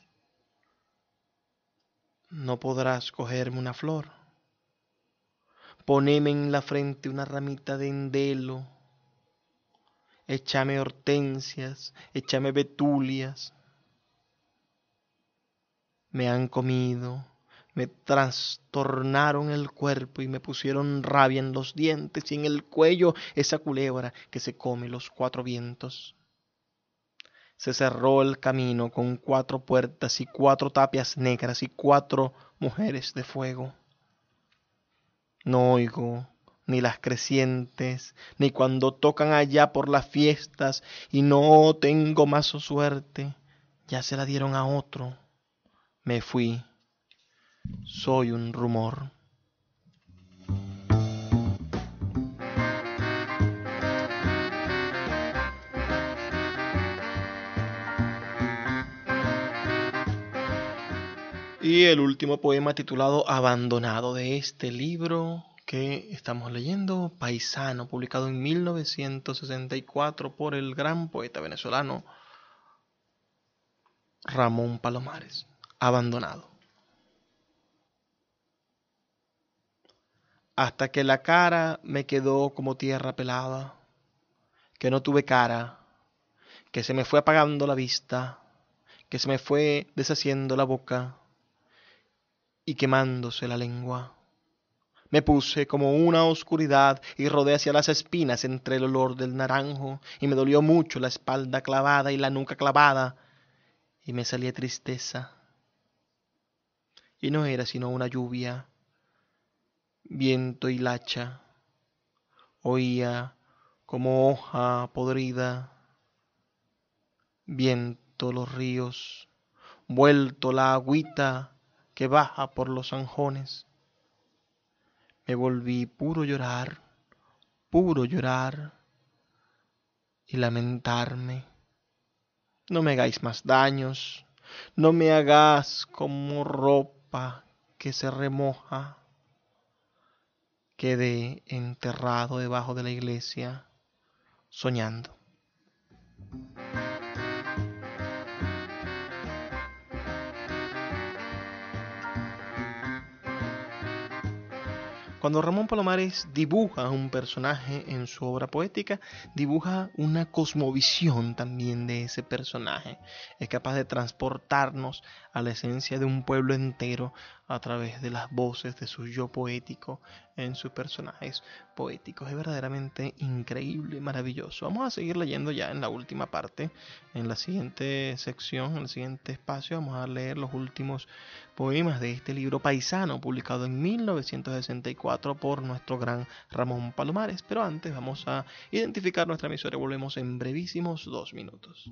No podrás cogerme una flor. Poneme en la frente una ramita de endelo. Échame hortensias, échame betulias, me han comido, me trastornaron el cuerpo y me pusieron rabia en los dientes y en el cuello esa culebra que se come los cuatro vientos. Se cerró el camino con cuatro puertas y cuatro tapias negras y cuatro mujeres de fuego. No oigo ni las crecientes, ni cuando tocan allá por las fiestas, y no tengo más suerte, ya se la dieron a otro me fui, soy un rumor. Y el último poema titulado Abandonado de este libro que estamos leyendo, Paisano, publicado en 1964 por el gran poeta venezolano Ramón Palomares abandonado. Hasta que la cara me quedó como tierra pelada, que no tuve cara, que se me fue apagando la vista, que se me fue deshaciendo la boca y quemándose la lengua. Me puse como una oscuridad y rodé hacia las espinas entre el olor del naranjo y me dolió mucho la espalda clavada y la nuca clavada y me salía tristeza y no era sino una lluvia, viento y lacha. Oía como hoja podrida, viento los ríos, vuelto la agüita que baja por los anjones. Me volví puro llorar, puro llorar y lamentarme. No me hagáis más daños, no me hagas como ropa que se remoja quede enterrado debajo de la iglesia soñando. Cuando Ramón Palomares dibuja un personaje en su obra poética, dibuja una cosmovisión también de ese personaje. Es capaz de transportarnos a la esencia de un pueblo entero, a través de las voces de su yo poético en sus personajes poéticos. Es verdaderamente increíble, maravilloso. Vamos a seguir leyendo ya en la última parte, en la siguiente sección, en el siguiente espacio, vamos a leer los últimos poemas de este libro paisano, publicado en 1964 por nuestro gran Ramón Palomares. Pero antes vamos a identificar nuestra emisora y volvemos en brevísimos dos minutos.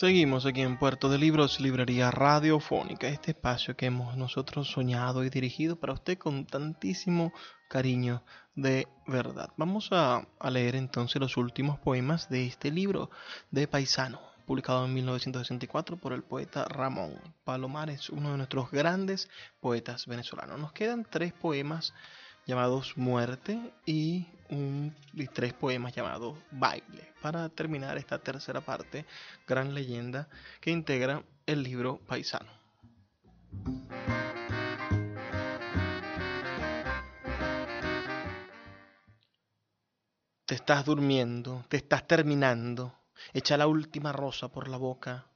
Seguimos aquí en Puerto de Libros, Librería Radiofónica, este espacio que hemos nosotros soñado y dirigido para usted con tantísimo cariño de verdad. Vamos a, leer entonces los últimos poemas de este libro de Paisano, publicado en 1964 por el poeta Ramón Palomares, uno de nuestros grandes poetas venezolanos. Nos quedan tres poemas llamados Muerte y, un, tres poemas llamados Baile, para terminar esta tercera parte, gran leyenda que integra el libro Paisano. Te estás durmiendo, te estás terminando, echa la última rosa por la boca,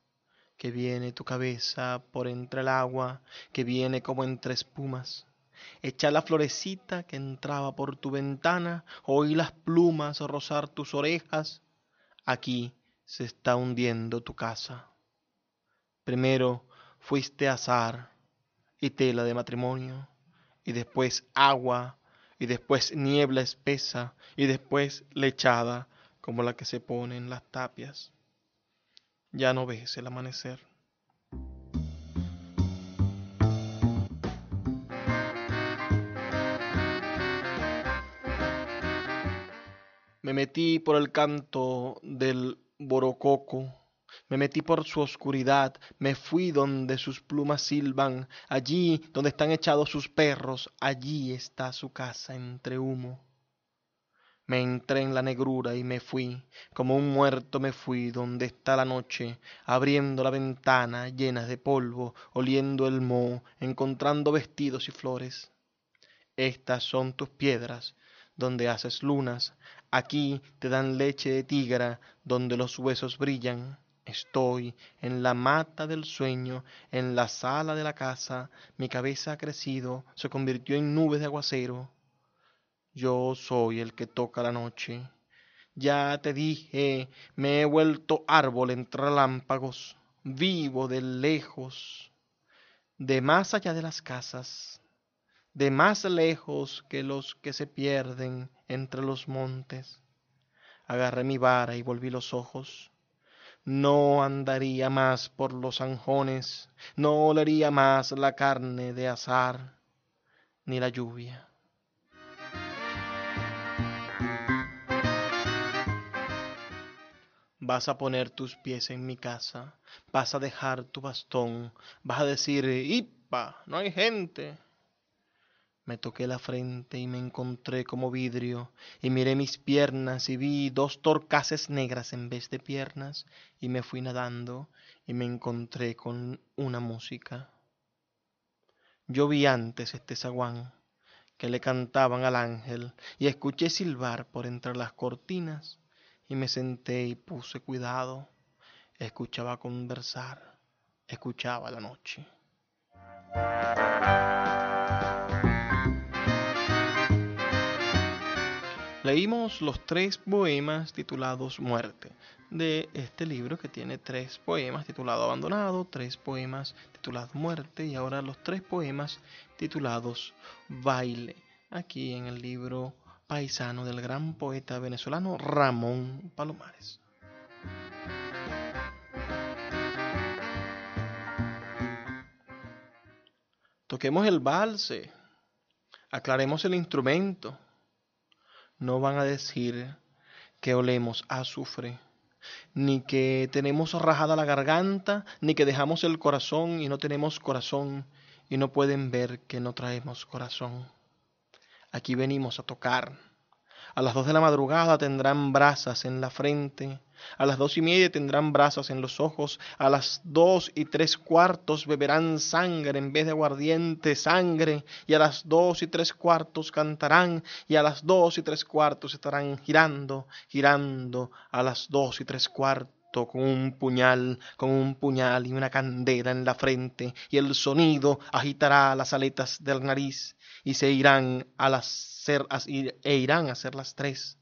que viene tu cabeza por entre el agua, que viene como entre espumas Echa la florecita que entraba por tu ventana, oí las plumas rozar tus orejas. Aquí se está hundiendo tu casa. Primero fuiste azar y tela de matrimonio, y después agua, y después niebla espesa, y después lechada como la que se pone en las tapias. Ya no ves el amanecer. Me metí por el canto del borococo, me metí por su oscuridad, me fui donde sus plumas silban, allí donde están echados sus perros, allí está su casa entre humo. Me entré en la negrura y me fui, como un muerto me fui donde está la noche, abriendo la ventana llena de polvo, oliendo el moho, encontrando vestidos y flores. Estas son tus piedras, donde haces lunas, aquí te dan leche de tigra, donde los huesos brillan. Estoy en la mata del sueño, en la sala de la casa, mi cabeza ha crecido, se convirtió en nubes de aguacero. Yo soy el que toca la noche. Ya te dije, me he vuelto árbol entre relámpagos, vivo de lejos, de más allá de las casas de más lejos que los que se pierden entre los montes. Agarré mi vara y volví los ojos. No andaría más por los anjones, no olería más la carne de azar, ni la lluvia. Vas a poner tus pies en mi casa, vas a dejar tu bastón, vas a decir, ¡Ipa! No hay gente. Me toqué la frente y me encontré como vidrio, y miré mis piernas y vi dos torcaces negras en vez de piernas, y me fui nadando y me encontré con una música. Yo vi antes este zaguán que le cantaban al ángel, y escuché silbar por entre las cortinas, y me senté y puse cuidado, escuchaba conversar, escuchaba la noche. Leímos los tres poemas titulados Muerte de este libro que tiene tres poemas titulados Abandonado, tres poemas titulados Muerte y ahora los tres poemas titulados Baile, aquí en el libro paisano del gran poeta venezolano Ramón Palomares. Toquemos el valse, aclaremos el instrumento no van a decir que olemos azufre. ni que tenemos rajada la garganta, ni que dejamos el corazón y no tenemos corazón y no pueden ver que no traemos corazón. Aquí venimos a tocar. A las dos de la madrugada tendrán brasas en la frente, a las dos y media tendrán brasas en los ojos, a las dos y tres cuartos beberán sangre en vez de aguardiente, sangre, y a las dos y tres cuartos cantarán, y a las dos y tres cuartos estarán girando, girando, a las dos y tres cuartos con un puñal, con un puñal y una candela en la frente, y el sonido agitará las aletas de la nariz, y se irán a las e irán a ser las tres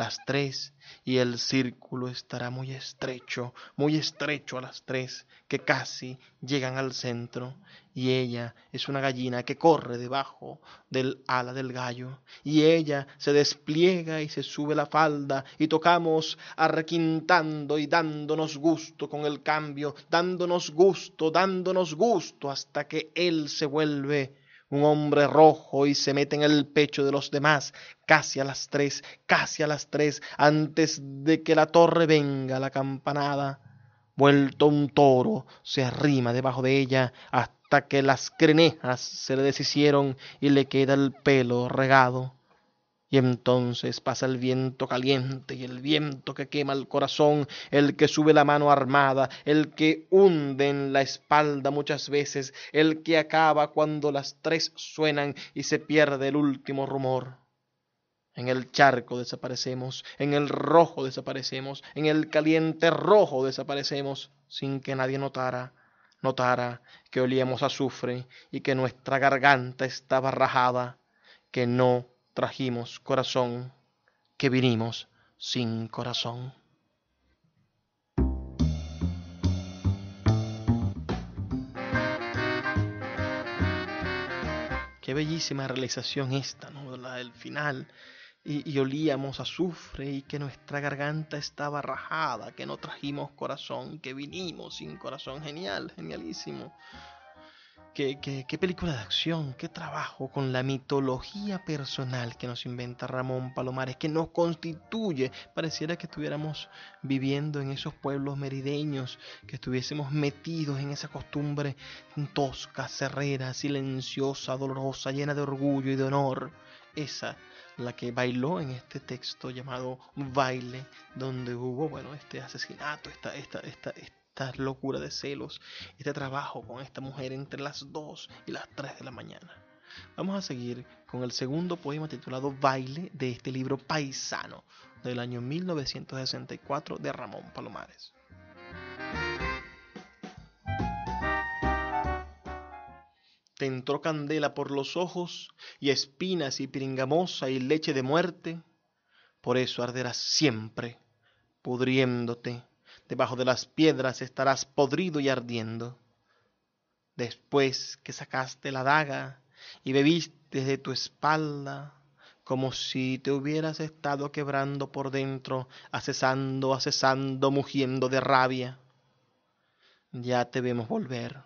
las tres, y el círculo estará muy estrecho, muy estrecho a las tres, que casi llegan al centro, y ella es una gallina que corre debajo del ala del gallo, y ella se despliega y se sube la falda, y tocamos arrequintando y dándonos gusto con el cambio, dándonos gusto, dándonos gusto, hasta que él se vuelve un hombre rojo y se mete en el pecho de los demás, casi a las tres, casi a las tres, antes de que la torre venga la campanada. Vuelto un toro, se arrima debajo de ella hasta que las crenejas se le deshicieron y le queda el pelo regado. Y entonces pasa el viento caliente y el viento que quema el corazón, el que sube la mano armada, el que hunde en la espalda muchas veces, el que acaba cuando las tres suenan y se pierde el último rumor. En el charco desaparecemos, en el rojo desaparecemos, en el caliente rojo desaparecemos, sin que nadie notara, notara que olíamos azufre y que nuestra garganta estaba rajada, que no trajimos corazón, que vinimos sin corazón. Qué bellísima realización esta, ¿no? La del final. Y, y, olíamos azufre y que nuestra garganta estaba rajada, que no trajimos corazón, que vinimos sin corazón. Genial, genialísimo. Qué, qué, película de acción, qué trabajo con la mitología personal que nos inventa Ramón Palomares, que nos constituye. Pareciera que estuviéramos viviendo en esos pueblos merideños, que estuviésemos metidos en esa costumbre tosca, cerrera, silenciosa, dolorosa, llena de orgullo y de honor. Esa la que bailó en este texto llamado Baile, donde hubo, bueno, este asesinato, esta, esta, esta esta locura de celos, este trabajo con esta mujer entre las 2 y las 3 de la mañana. Vamos a seguir con el segundo poema titulado Baile de este libro paisano del año 1964 de Ramón Palomares. Te entró candela por los ojos y espinas y pringamosa y leche de muerte, por eso arderás siempre, pudriéndote debajo de las piedras estarás podrido y ardiendo. Después que sacaste la daga y bebiste de tu espalda, como si te hubieras estado quebrando por dentro, acesando, acesando, mugiendo de rabia. Ya te vemos volver.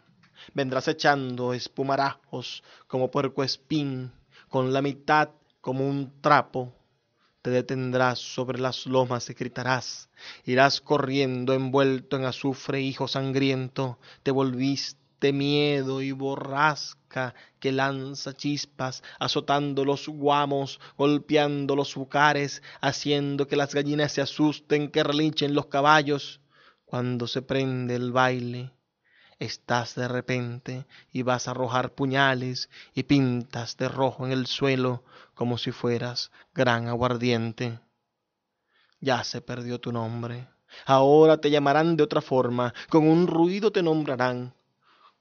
Vendrás echando espumarajos como puerco espín, con la mitad como un trapo te detendrás sobre las lomas y gritarás, irás corriendo envuelto en azufre, hijo sangriento, te volviste miedo y borrasca que lanza chispas, azotando los guamos, golpeando los bucares, haciendo que las gallinas se asusten, que relinchen los caballos, cuando se prende el baile estás de repente y vas a arrojar puñales y pintas de rojo en el suelo como si fueras gran aguardiente. Ya se perdió tu nombre. Ahora te llamarán de otra forma, con un ruido te nombrarán,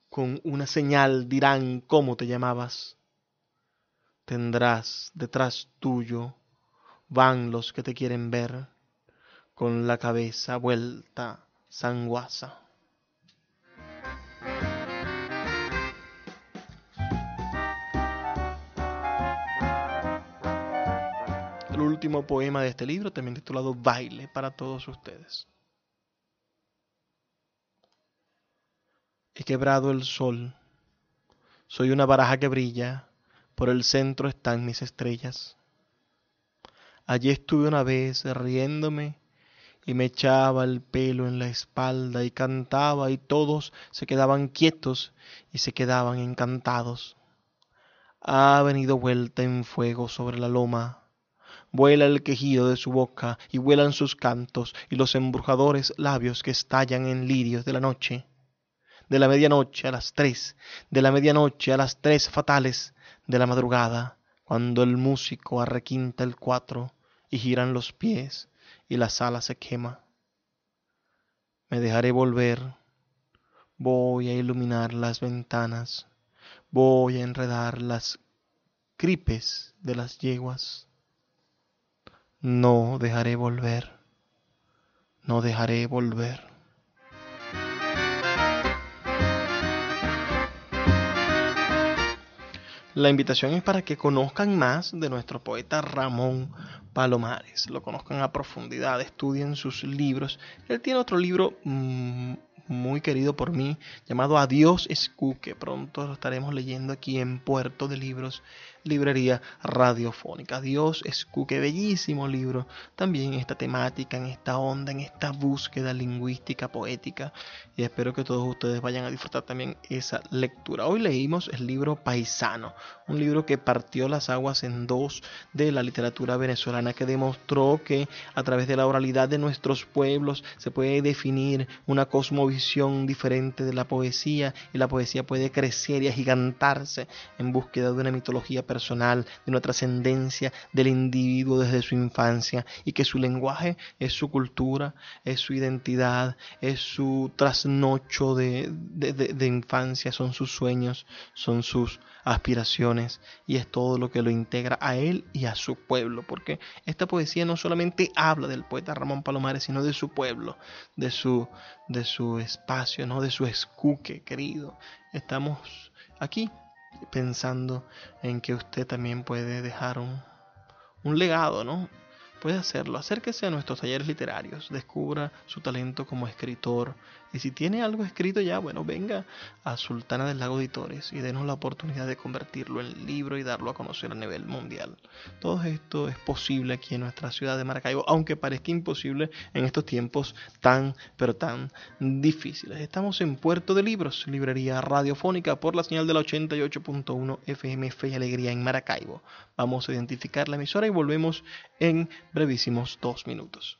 con una señal dirán cómo te llamabas. Tendrás detrás tuyo, van los que te quieren ver, con la cabeza vuelta sanguasa. Último poema de este libro, también titulado Baile para todos ustedes. He quebrado el sol, soy una baraja que brilla, por el centro están mis estrellas. Allí estuve una vez riéndome y me echaba el pelo en la espalda y cantaba y todos se quedaban quietos y se quedaban encantados. Ha venido vuelta en fuego sobre la loma. Vuela el quejido de su boca y vuelan sus cantos y los embrujadores labios que estallan en lirios de la noche. De la medianoche a las tres, de la medianoche a las tres fatales de la madrugada, cuando el músico arrequinta el cuatro y giran los pies y la sala se quema. Me dejaré volver, voy a iluminar las ventanas, voy a enredar las cripes de las yeguas. No dejaré volver, no dejaré volver. La invitación es para que conozcan más de nuestro poeta Ramón Palomares, lo conozcan a profundidad, estudien sus libros. Él tiene otro libro mm, muy querido por mí llamado Adiós Escu, que pronto lo estaremos leyendo aquí en Puerto de Libros librería radiofónica. Dios es qué bellísimo libro, también en esta temática, en esta onda, en esta búsqueda lingüística, poética, y espero que todos ustedes vayan a disfrutar también esa lectura. Hoy leímos el libro Paisano, un libro que partió las aguas en dos de la literatura venezolana, que demostró que a través de la oralidad de nuestros pueblos se puede definir una cosmovisión diferente de la poesía, y la poesía puede crecer y agigantarse en búsqueda de una mitología personal, de una trascendencia del individuo desde su infancia y que su lenguaje es su cultura, es su identidad, es su trasnocho de, de, infancia, son sus sueños, son sus aspiraciones y es todo lo que lo integra a él y a su pueblo, porque esta poesía no solamente habla del poeta Ramón Palomares, sino de su pueblo, de su, de su espacio, ¿no? de su escuque querido. Estamos aquí pensando en que usted también puede dejar un, un legado, ¿no? Puede hacerlo. Acérquese a nuestros talleres literarios, descubra su talento como escritor, y si tiene algo escrito ya, bueno, venga a Sultana del Lago Editores y denos la oportunidad de convertirlo en libro y darlo a conocer a nivel mundial. Todo esto es posible aquí en nuestra ciudad de Maracaibo, aunque parezca imposible en estos tiempos tan, pero tan difíciles. Estamos en Puerto de Libros, librería radiofónica por la señal de la 88.1 FM Fe y Alegría en Maracaibo. Vamos a identificar la emisora y volvemos en brevísimos dos minutos.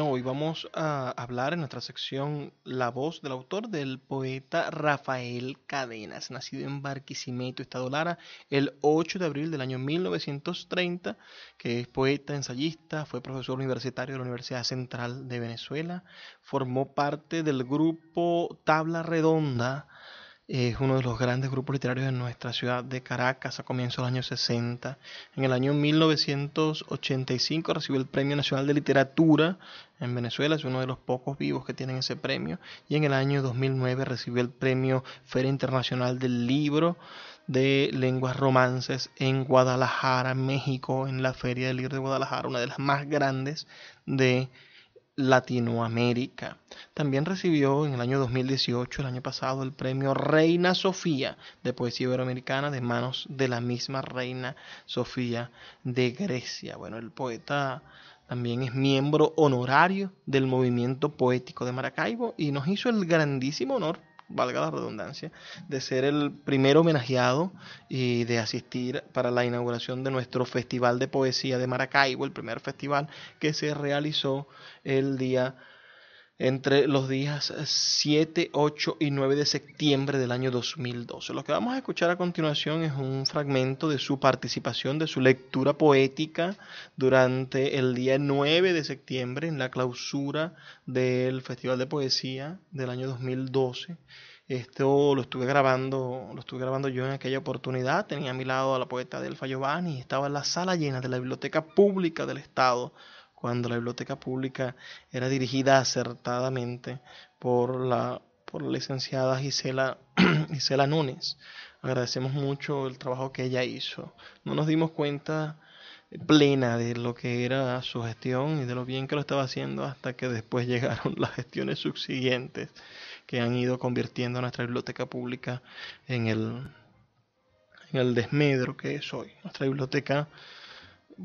Hoy vamos a hablar en nuestra sección La voz del autor del poeta Rafael Cadenas, nacido en Barquisimeto, Estado Lara, el 8 de abril del año 1930, que es poeta, ensayista, fue profesor universitario de la Universidad Central de Venezuela, formó parte del grupo Tabla Redonda, es uno de los grandes grupos literarios de nuestra ciudad de Caracas a comienzos de los años 60. En el año 1985 recibió el Premio Nacional de Literatura en Venezuela, es uno de los pocos vivos que tienen ese premio. Y en el año 2009 recibió el Premio Feria Internacional del Libro de Lenguas Romances en Guadalajara, México, en la Feria del Libro de Guadalajara, una de las más grandes de Latinoamérica. También recibió en el año 2018, el año pasado, el premio Reina Sofía de Poesía Iberoamericana de manos de la misma Reina Sofía de Grecia. Bueno, el poeta también es miembro honorario del movimiento poético de Maracaibo y nos hizo el grandísimo honor valga la redundancia, de ser el primer homenajeado y de asistir para la inauguración de nuestro Festival de Poesía de Maracaibo, el primer festival que se realizó el día entre los días 7, 8 y 9 de septiembre del año 2012. Lo que vamos a escuchar a continuación es un fragmento de su participación, de su lectura poética durante el día 9 de septiembre en la clausura del Festival de Poesía del año 2012. Esto lo estuve grabando, lo estuve grabando yo en aquella oportunidad. Tenía a mi lado a la poeta del Giovanni estaba en la sala llena de la Biblioteca Pública del Estado cuando la biblioteca pública era dirigida acertadamente por la, por la licenciada Gisela, Gisela Núñez. agradecemos mucho el trabajo que ella hizo. No nos dimos cuenta plena de lo que era su gestión y de lo bien que lo estaba haciendo hasta que después llegaron las gestiones subsiguientes que han ido convirtiendo a nuestra biblioteca pública en el, en el desmedro que es hoy. Nuestra biblioteca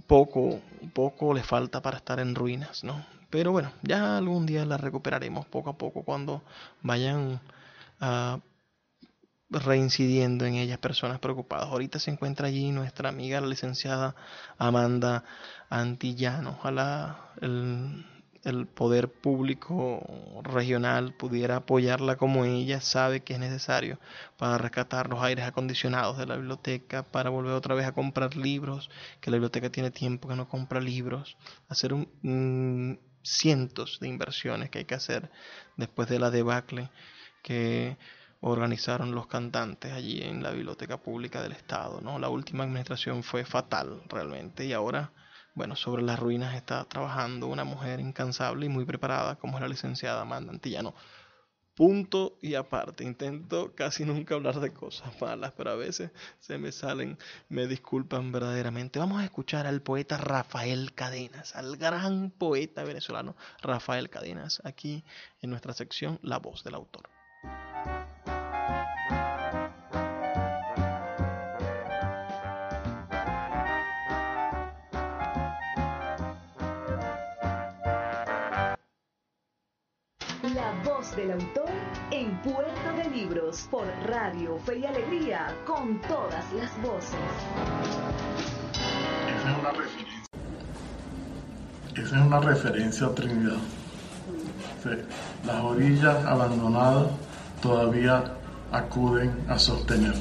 poco, poco le falta para estar en ruinas, ¿no? Pero bueno, ya algún día la recuperaremos poco a poco cuando vayan a reincidiendo en ellas personas preocupadas. Ahorita se encuentra allí nuestra amiga la licenciada Amanda Antillano. Ojalá el, el poder público regional pudiera apoyarla como ella sabe que es necesario para rescatar los aires acondicionados de la biblioteca, para volver otra vez a comprar libros, que la biblioteca tiene tiempo que no compra libros, hacer un, cientos de inversiones que hay que hacer después de la debacle que organizaron los cantantes allí en la biblioteca pública del estado, ¿no? La última administración fue fatal realmente y ahora, bueno, sobre las ruinas está trabajando una mujer incansable y muy preparada como es la licenciada Amanda Antillano. Punto y aparte, intento casi nunca hablar de cosas malas, pero a veces se me salen, me disculpan verdaderamente. Vamos a escuchar al poeta Rafael Cadenas, al gran poeta venezolano Rafael Cadenas, aquí en nuestra sección La voz del autor. Del autor en Puerto de Libros por Radio Fe y Alegría con todas las voces. Esa es una referencia. Esa es una referencia a Trinidad. Las orillas abandonadas todavía acuden a sostener.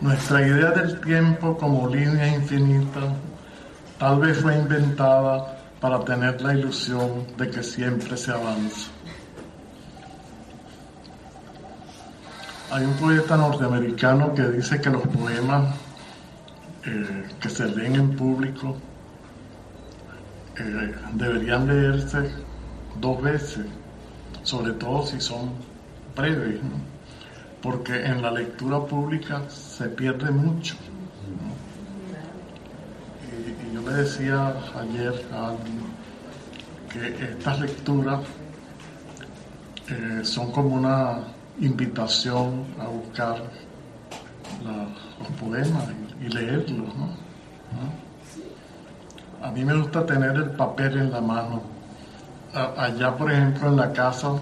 Nuestra idea del tiempo como línea infinita tal vez fue inventada para tener la ilusión de que siempre se avanza. Hay un poeta norteamericano que dice que los poemas eh, que se leen en público eh, deberían leerse dos veces, sobre todo si son breves, porque en la lectura pública se pierde mucho le decía ayer a que estas lecturas eh, son como una invitación a buscar los poemas y, leerlos. A mí me gusta tener el papel en la mano. allá, por ejemplo, en la casa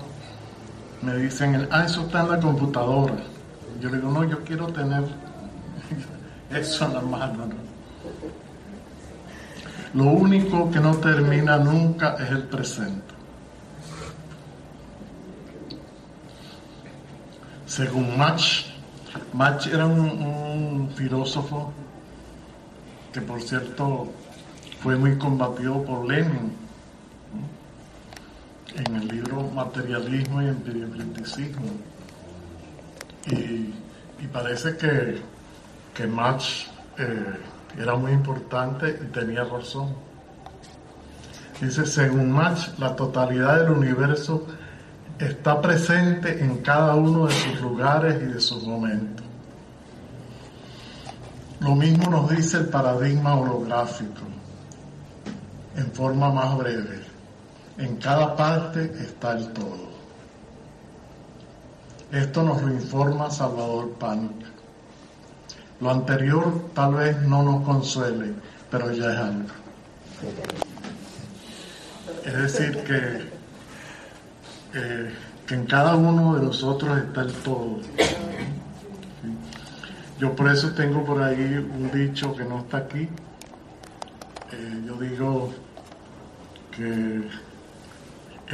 me dicen, ah, eso está en la computadora. Yo le digo, no, yo quiero tener eso en la mano. Lo único que no termina nunca es el presente. Según Mach, Mach era un, filósofo que por cierto fue muy combatido por Lenin en el libro Materialismo y Empiricismo. Y, parece que, que Mach eh, era muy importante y tenía razón. Dice, según Mach, la totalidad del universo está presente en cada uno de sus lugares y de sus momentos. Lo mismo nos dice el paradigma holográfico, en forma más breve. En cada parte está el todo. Esto nos lo informa Salvador Panic. Lo anterior tal vez no nos consuele, pero ya es algo. Es decir, que, que en cada uno de nosotros está el todo. Yo por eso tengo por ahí un dicho que no está aquí. Eh, yo digo que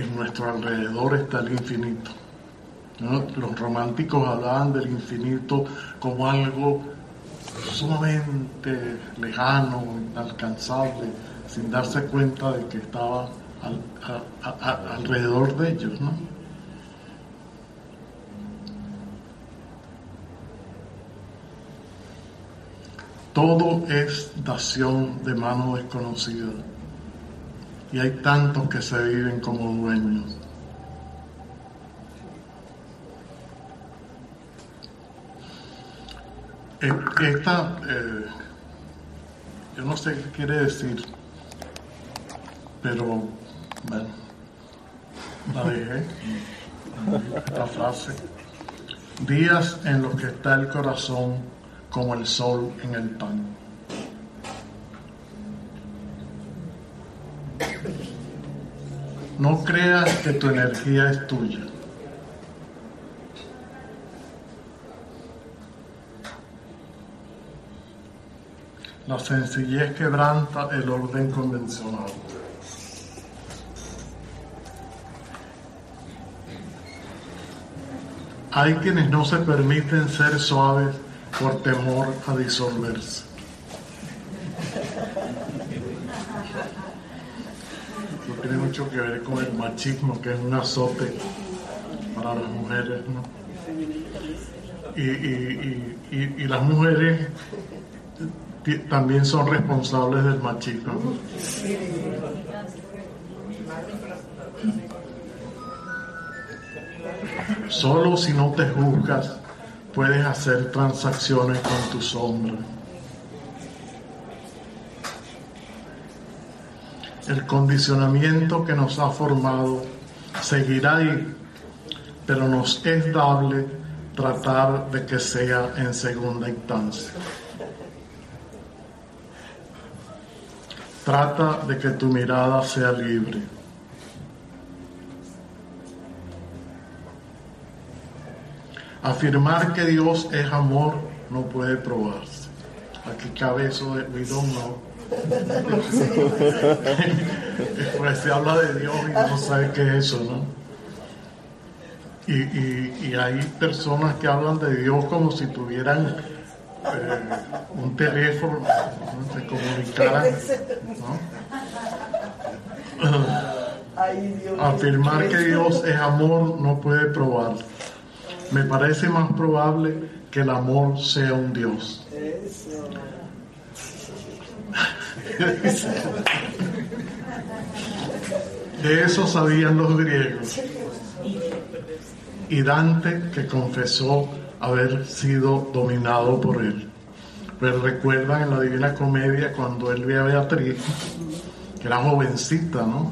en nuestro alrededor está el infinito. Los románticos hablaban del infinito como algo sumamente lejano, inalcanzable, sin darse cuenta de que estaba alrededor de ellos. Todo es dación de mano desconocida y hay tantos que se viven como dueños. Esta, eh, yo no sé qué quiere decir, pero bueno, la dejé, esta frase. Días en los que está el corazón como el sol en el pan. No creas que tu energía es tuya. La sencillez quebranta el orden convencional. Hay quienes no se permiten ser suaves por temor a disolverse. Eso tiene mucho que ver con el machismo, que es un azote para las mujeres, ¿no? Y, y, y, y las mujeres también son responsables del machismo. Solo si no te juzgas puedes hacer transacciones con tu sombra. El condicionamiento que nos ha formado seguirá ahí, pero nos es dable tratar de que sea en segunda instancia. Trata de que tu mirada sea libre. Afirmar que Dios es amor no puede probarse. Aquí cabe eso de we don't know. pues se habla de Dios y no sabe qué es eso, ¿no? Y, y hay personas que hablan de Dios como si tuvieran eh, un teléfono, se comunicaran, Afirmar que Dios es amor no puede probar. Me parece más probable que el amor sea un Dios. De eso sabían los griegos. Y Dante, que confesó haber sido dominado por él. Pero recuerdan en la Divina Comedia cuando él ve a Beatriz, que era jovencita, ¿no?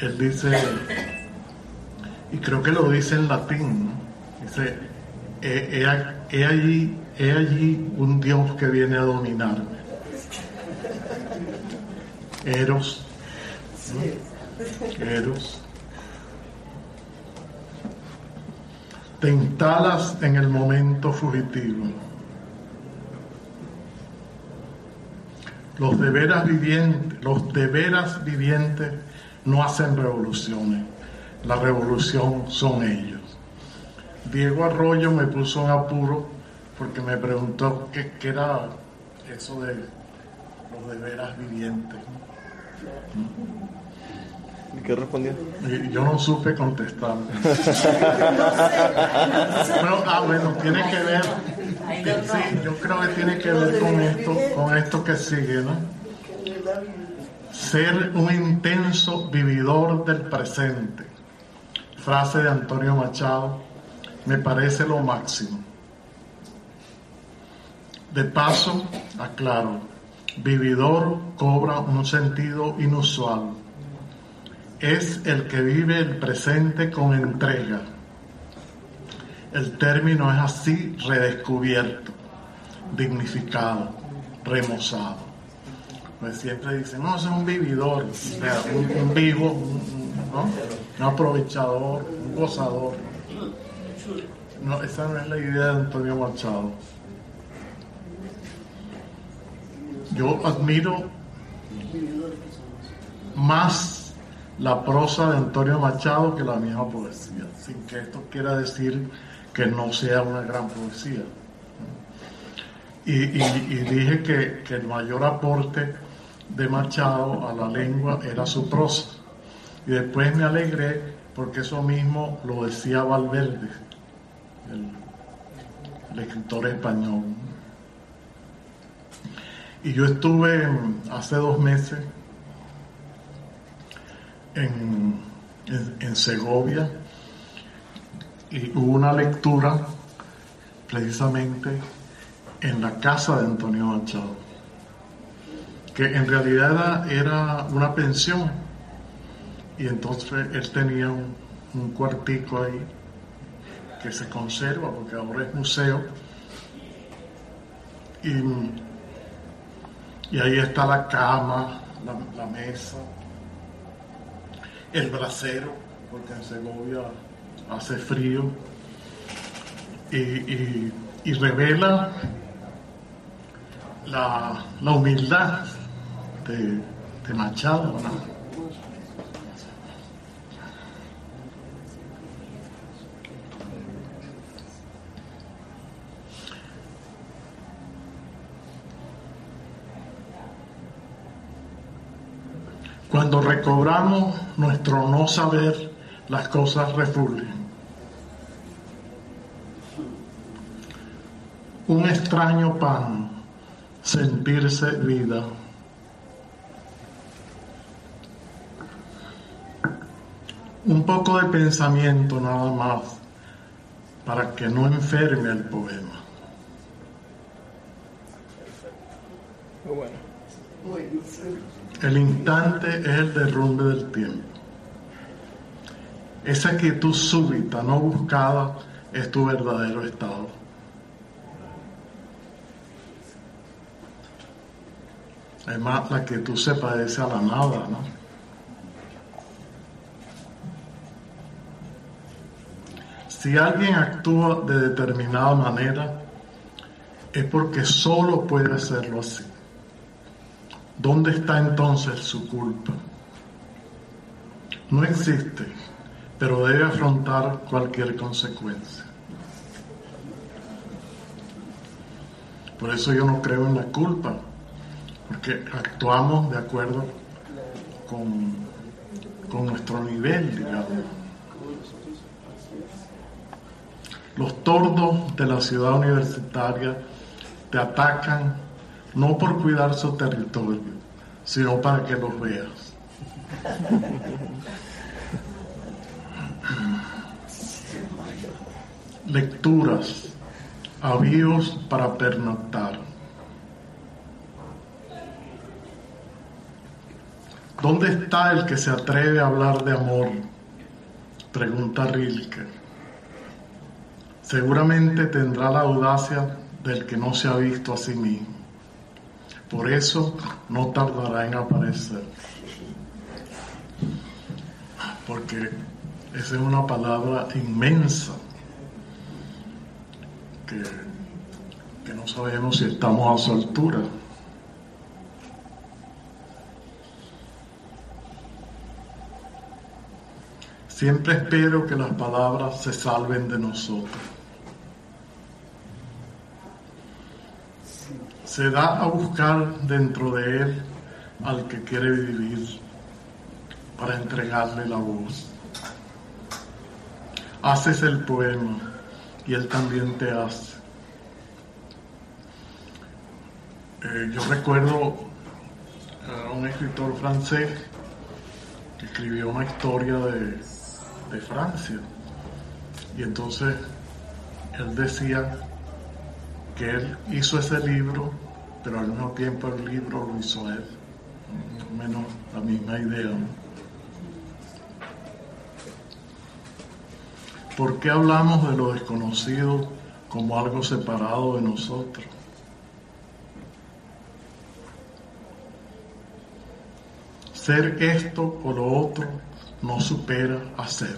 Él dice, y creo que lo dice en latín, dice, he, allí, he allí un Dios que viene a dominarme. Eros, Eros. Te instalas en el momento fugitivo. Los de veras vivientes, los de veras vivientes no hacen revoluciones. La revolución son ellos. Diego Arroyo me puso en apuro porque me preguntó qué, era eso de los de veras vivientes. ¿Y qué respondió? Yo no supe contestar. ah, bueno, tiene que ver. Sí, yo creo que tiene que ver con esto, con esto que sigue, ¿no? Ser un intenso vividor del presente. Frase de Antonio Machado, me parece lo máximo. De paso, aclaro, vividor cobra un sentido inusual es el que vive el presente con entrega. El término es así redescubierto, dignificado, remozado. Pues siempre dicen, no, es un vividor, un, vivo, un, aprovechador, un gozador. No, esa no es la idea de Antonio Machado. Yo admiro más la prosa de Antonio Machado que la misma poesía, sin que esto quiera decir que no sea una gran poesía. Y, dije que, el mayor aporte de Machado a la lengua era su prosa. Y después me alegré porque eso mismo lo decía Valverde, el, escritor español. Y yo estuve hace dos meses en, Segovia y hubo una lectura precisamente en la casa de Antonio Machado, que en realidad era, una pensión. Y entonces él tenía un, un cuartico ahí que se conserva porque ahora es museo. Y, y ahí está la cama, la, mesa, el brasero, porque en Segovia hace frío y, revela la, humildad de, de Machado. Cuando recobramos nuestro no saber, las cosas refulgen. Un extraño pan, sentirse vida. Un poco de pensamiento nada más para que no enferme el poema. Muy bueno. El instante es el derrumbe del tiempo. Esa quietud súbita, no buscada, es tu verdadero estado. Además, la quietud se parece a la nada, ¿no? Si alguien actúa de determinada manera, es porque solo puede hacerlo así. ¿Dónde está entonces su culpa? No existe, pero debe afrontar cualquier consecuencia. Por eso yo no creo en la culpa, porque actuamos de acuerdo con, con nuestro nivel, digamos. Los tordos de la ciudad universitaria te atacan no por cuidar su territorio, sino para que los veas. Lecturas, avíos para pernoctar. ¿Dónde está el que se atreve a hablar de amor? Pregunta Rilke. Seguramente tendrá la audacia del que no se ha visto a sí mismo. Por eso no tardará en aparecer. Porque esa es una palabra inmensa que, que no sabemos si estamos a su altura. Siempre espero que las palabras se salven de nosotros. Se da a buscar dentro de él al que quiere vivir para entregarle la voz. Haces el poema y él también te hace. Eh, yo recuerdo a un escritor francés que escribió una historia de, de Francia y entonces él decía que él hizo ese libro pero al mismo tiempo el libro lo hizo él, menos la misma idea. ¿Por qué hablamos de lo desconocido como algo separado de nosotros? Ser esto o lo otro no supera a ser.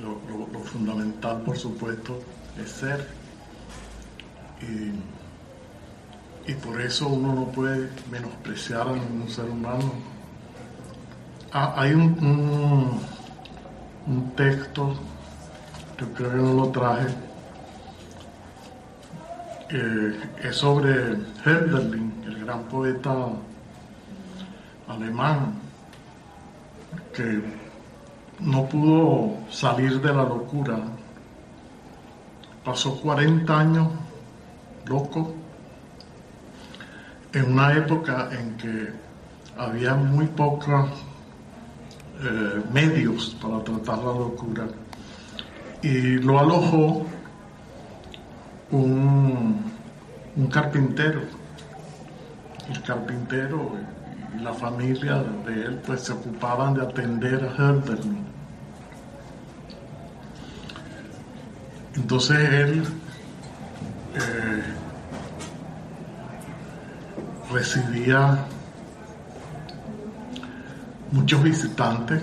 lo fundamental, por supuesto, es ser y, por eso uno no puede menospreciar a ningún ser humano. Ah, hay un, un, texto, yo creo que no lo traje, es sobre Herderling, el gran poeta alemán, que no pudo salir de la locura. Pasó 40 años loco, en una época en que había muy pocos eh, medios para tratar la locura. Y lo alojó un, carpintero. El carpintero y la familia de él pues se ocupaban de atender a Herderman. Entonces él eh, recibía muchos visitantes,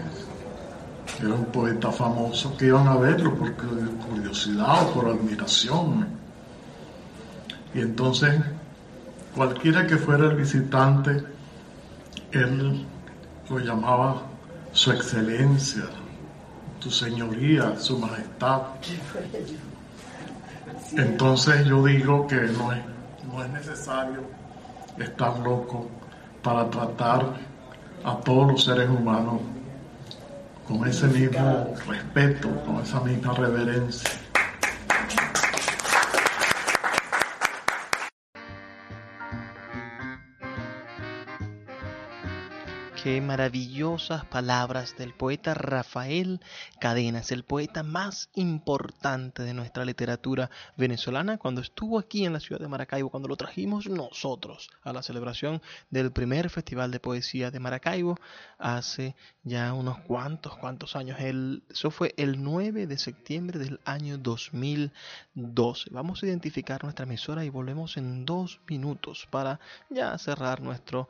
era un poeta famoso, que iban a verlo por curiosidad o por admiración. Y entonces, cualquiera que fuera el visitante, él lo llamaba Su Excelencia, Tu Señoría, Su Majestad. Entonces yo digo que no es, necesario estar loco para tratar a todos los seres humanos con ese mismo respeto, con esa misma reverencia. Qué maravillosas palabras del poeta Rafael Cadenas, el poeta más importante de nuestra literatura venezolana, cuando estuvo aquí en la ciudad de Maracaibo, cuando lo trajimos nosotros a la celebración del primer Festival de Poesía de Maracaibo hace ya unos cuantos, cuantos años. El, eso fue el 9 de septiembre del año 2012. Vamos a identificar nuestra emisora y volvemos en dos minutos para ya cerrar nuestro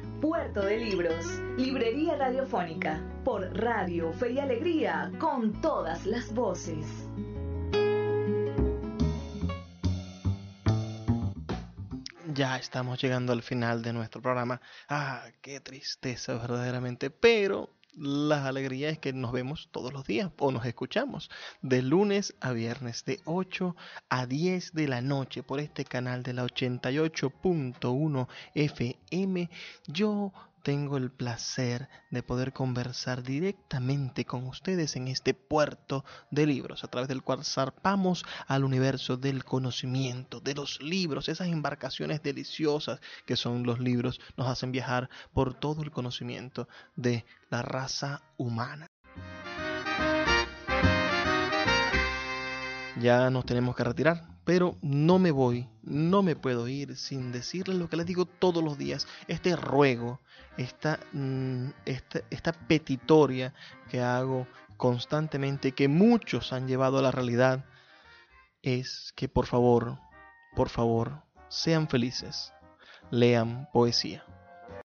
Puerto de Libros, Librería Radiofónica, por Radio Fe y Alegría, con todas las voces. Ya estamos llegando al final de nuestro programa. Ah, qué tristeza verdaderamente, pero la alegría es que nos vemos todos los días o nos escuchamos de lunes a viernes de 8 a 10 de la noche por este canal de la 88.1 FM. Yo tengo el placer de poder conversar directamente con ustedes en este puerto de libros, a través del cual zarpamos al universo del conocimiento, de los libros, esas embarcaciones deliciosas que son los libros, nos hacen viajar por todo el conocimiento de la raza humana. Ya nos tenemos que retirar, pero no me voy, no me puedo ir sin decirles lo que les digo todos los días, este ruego, esta, mm, esta, esta petitoria que hago constantemente, que muchos han llevado a la realidad, es que por favor, por favor, sean felices, lean poesía.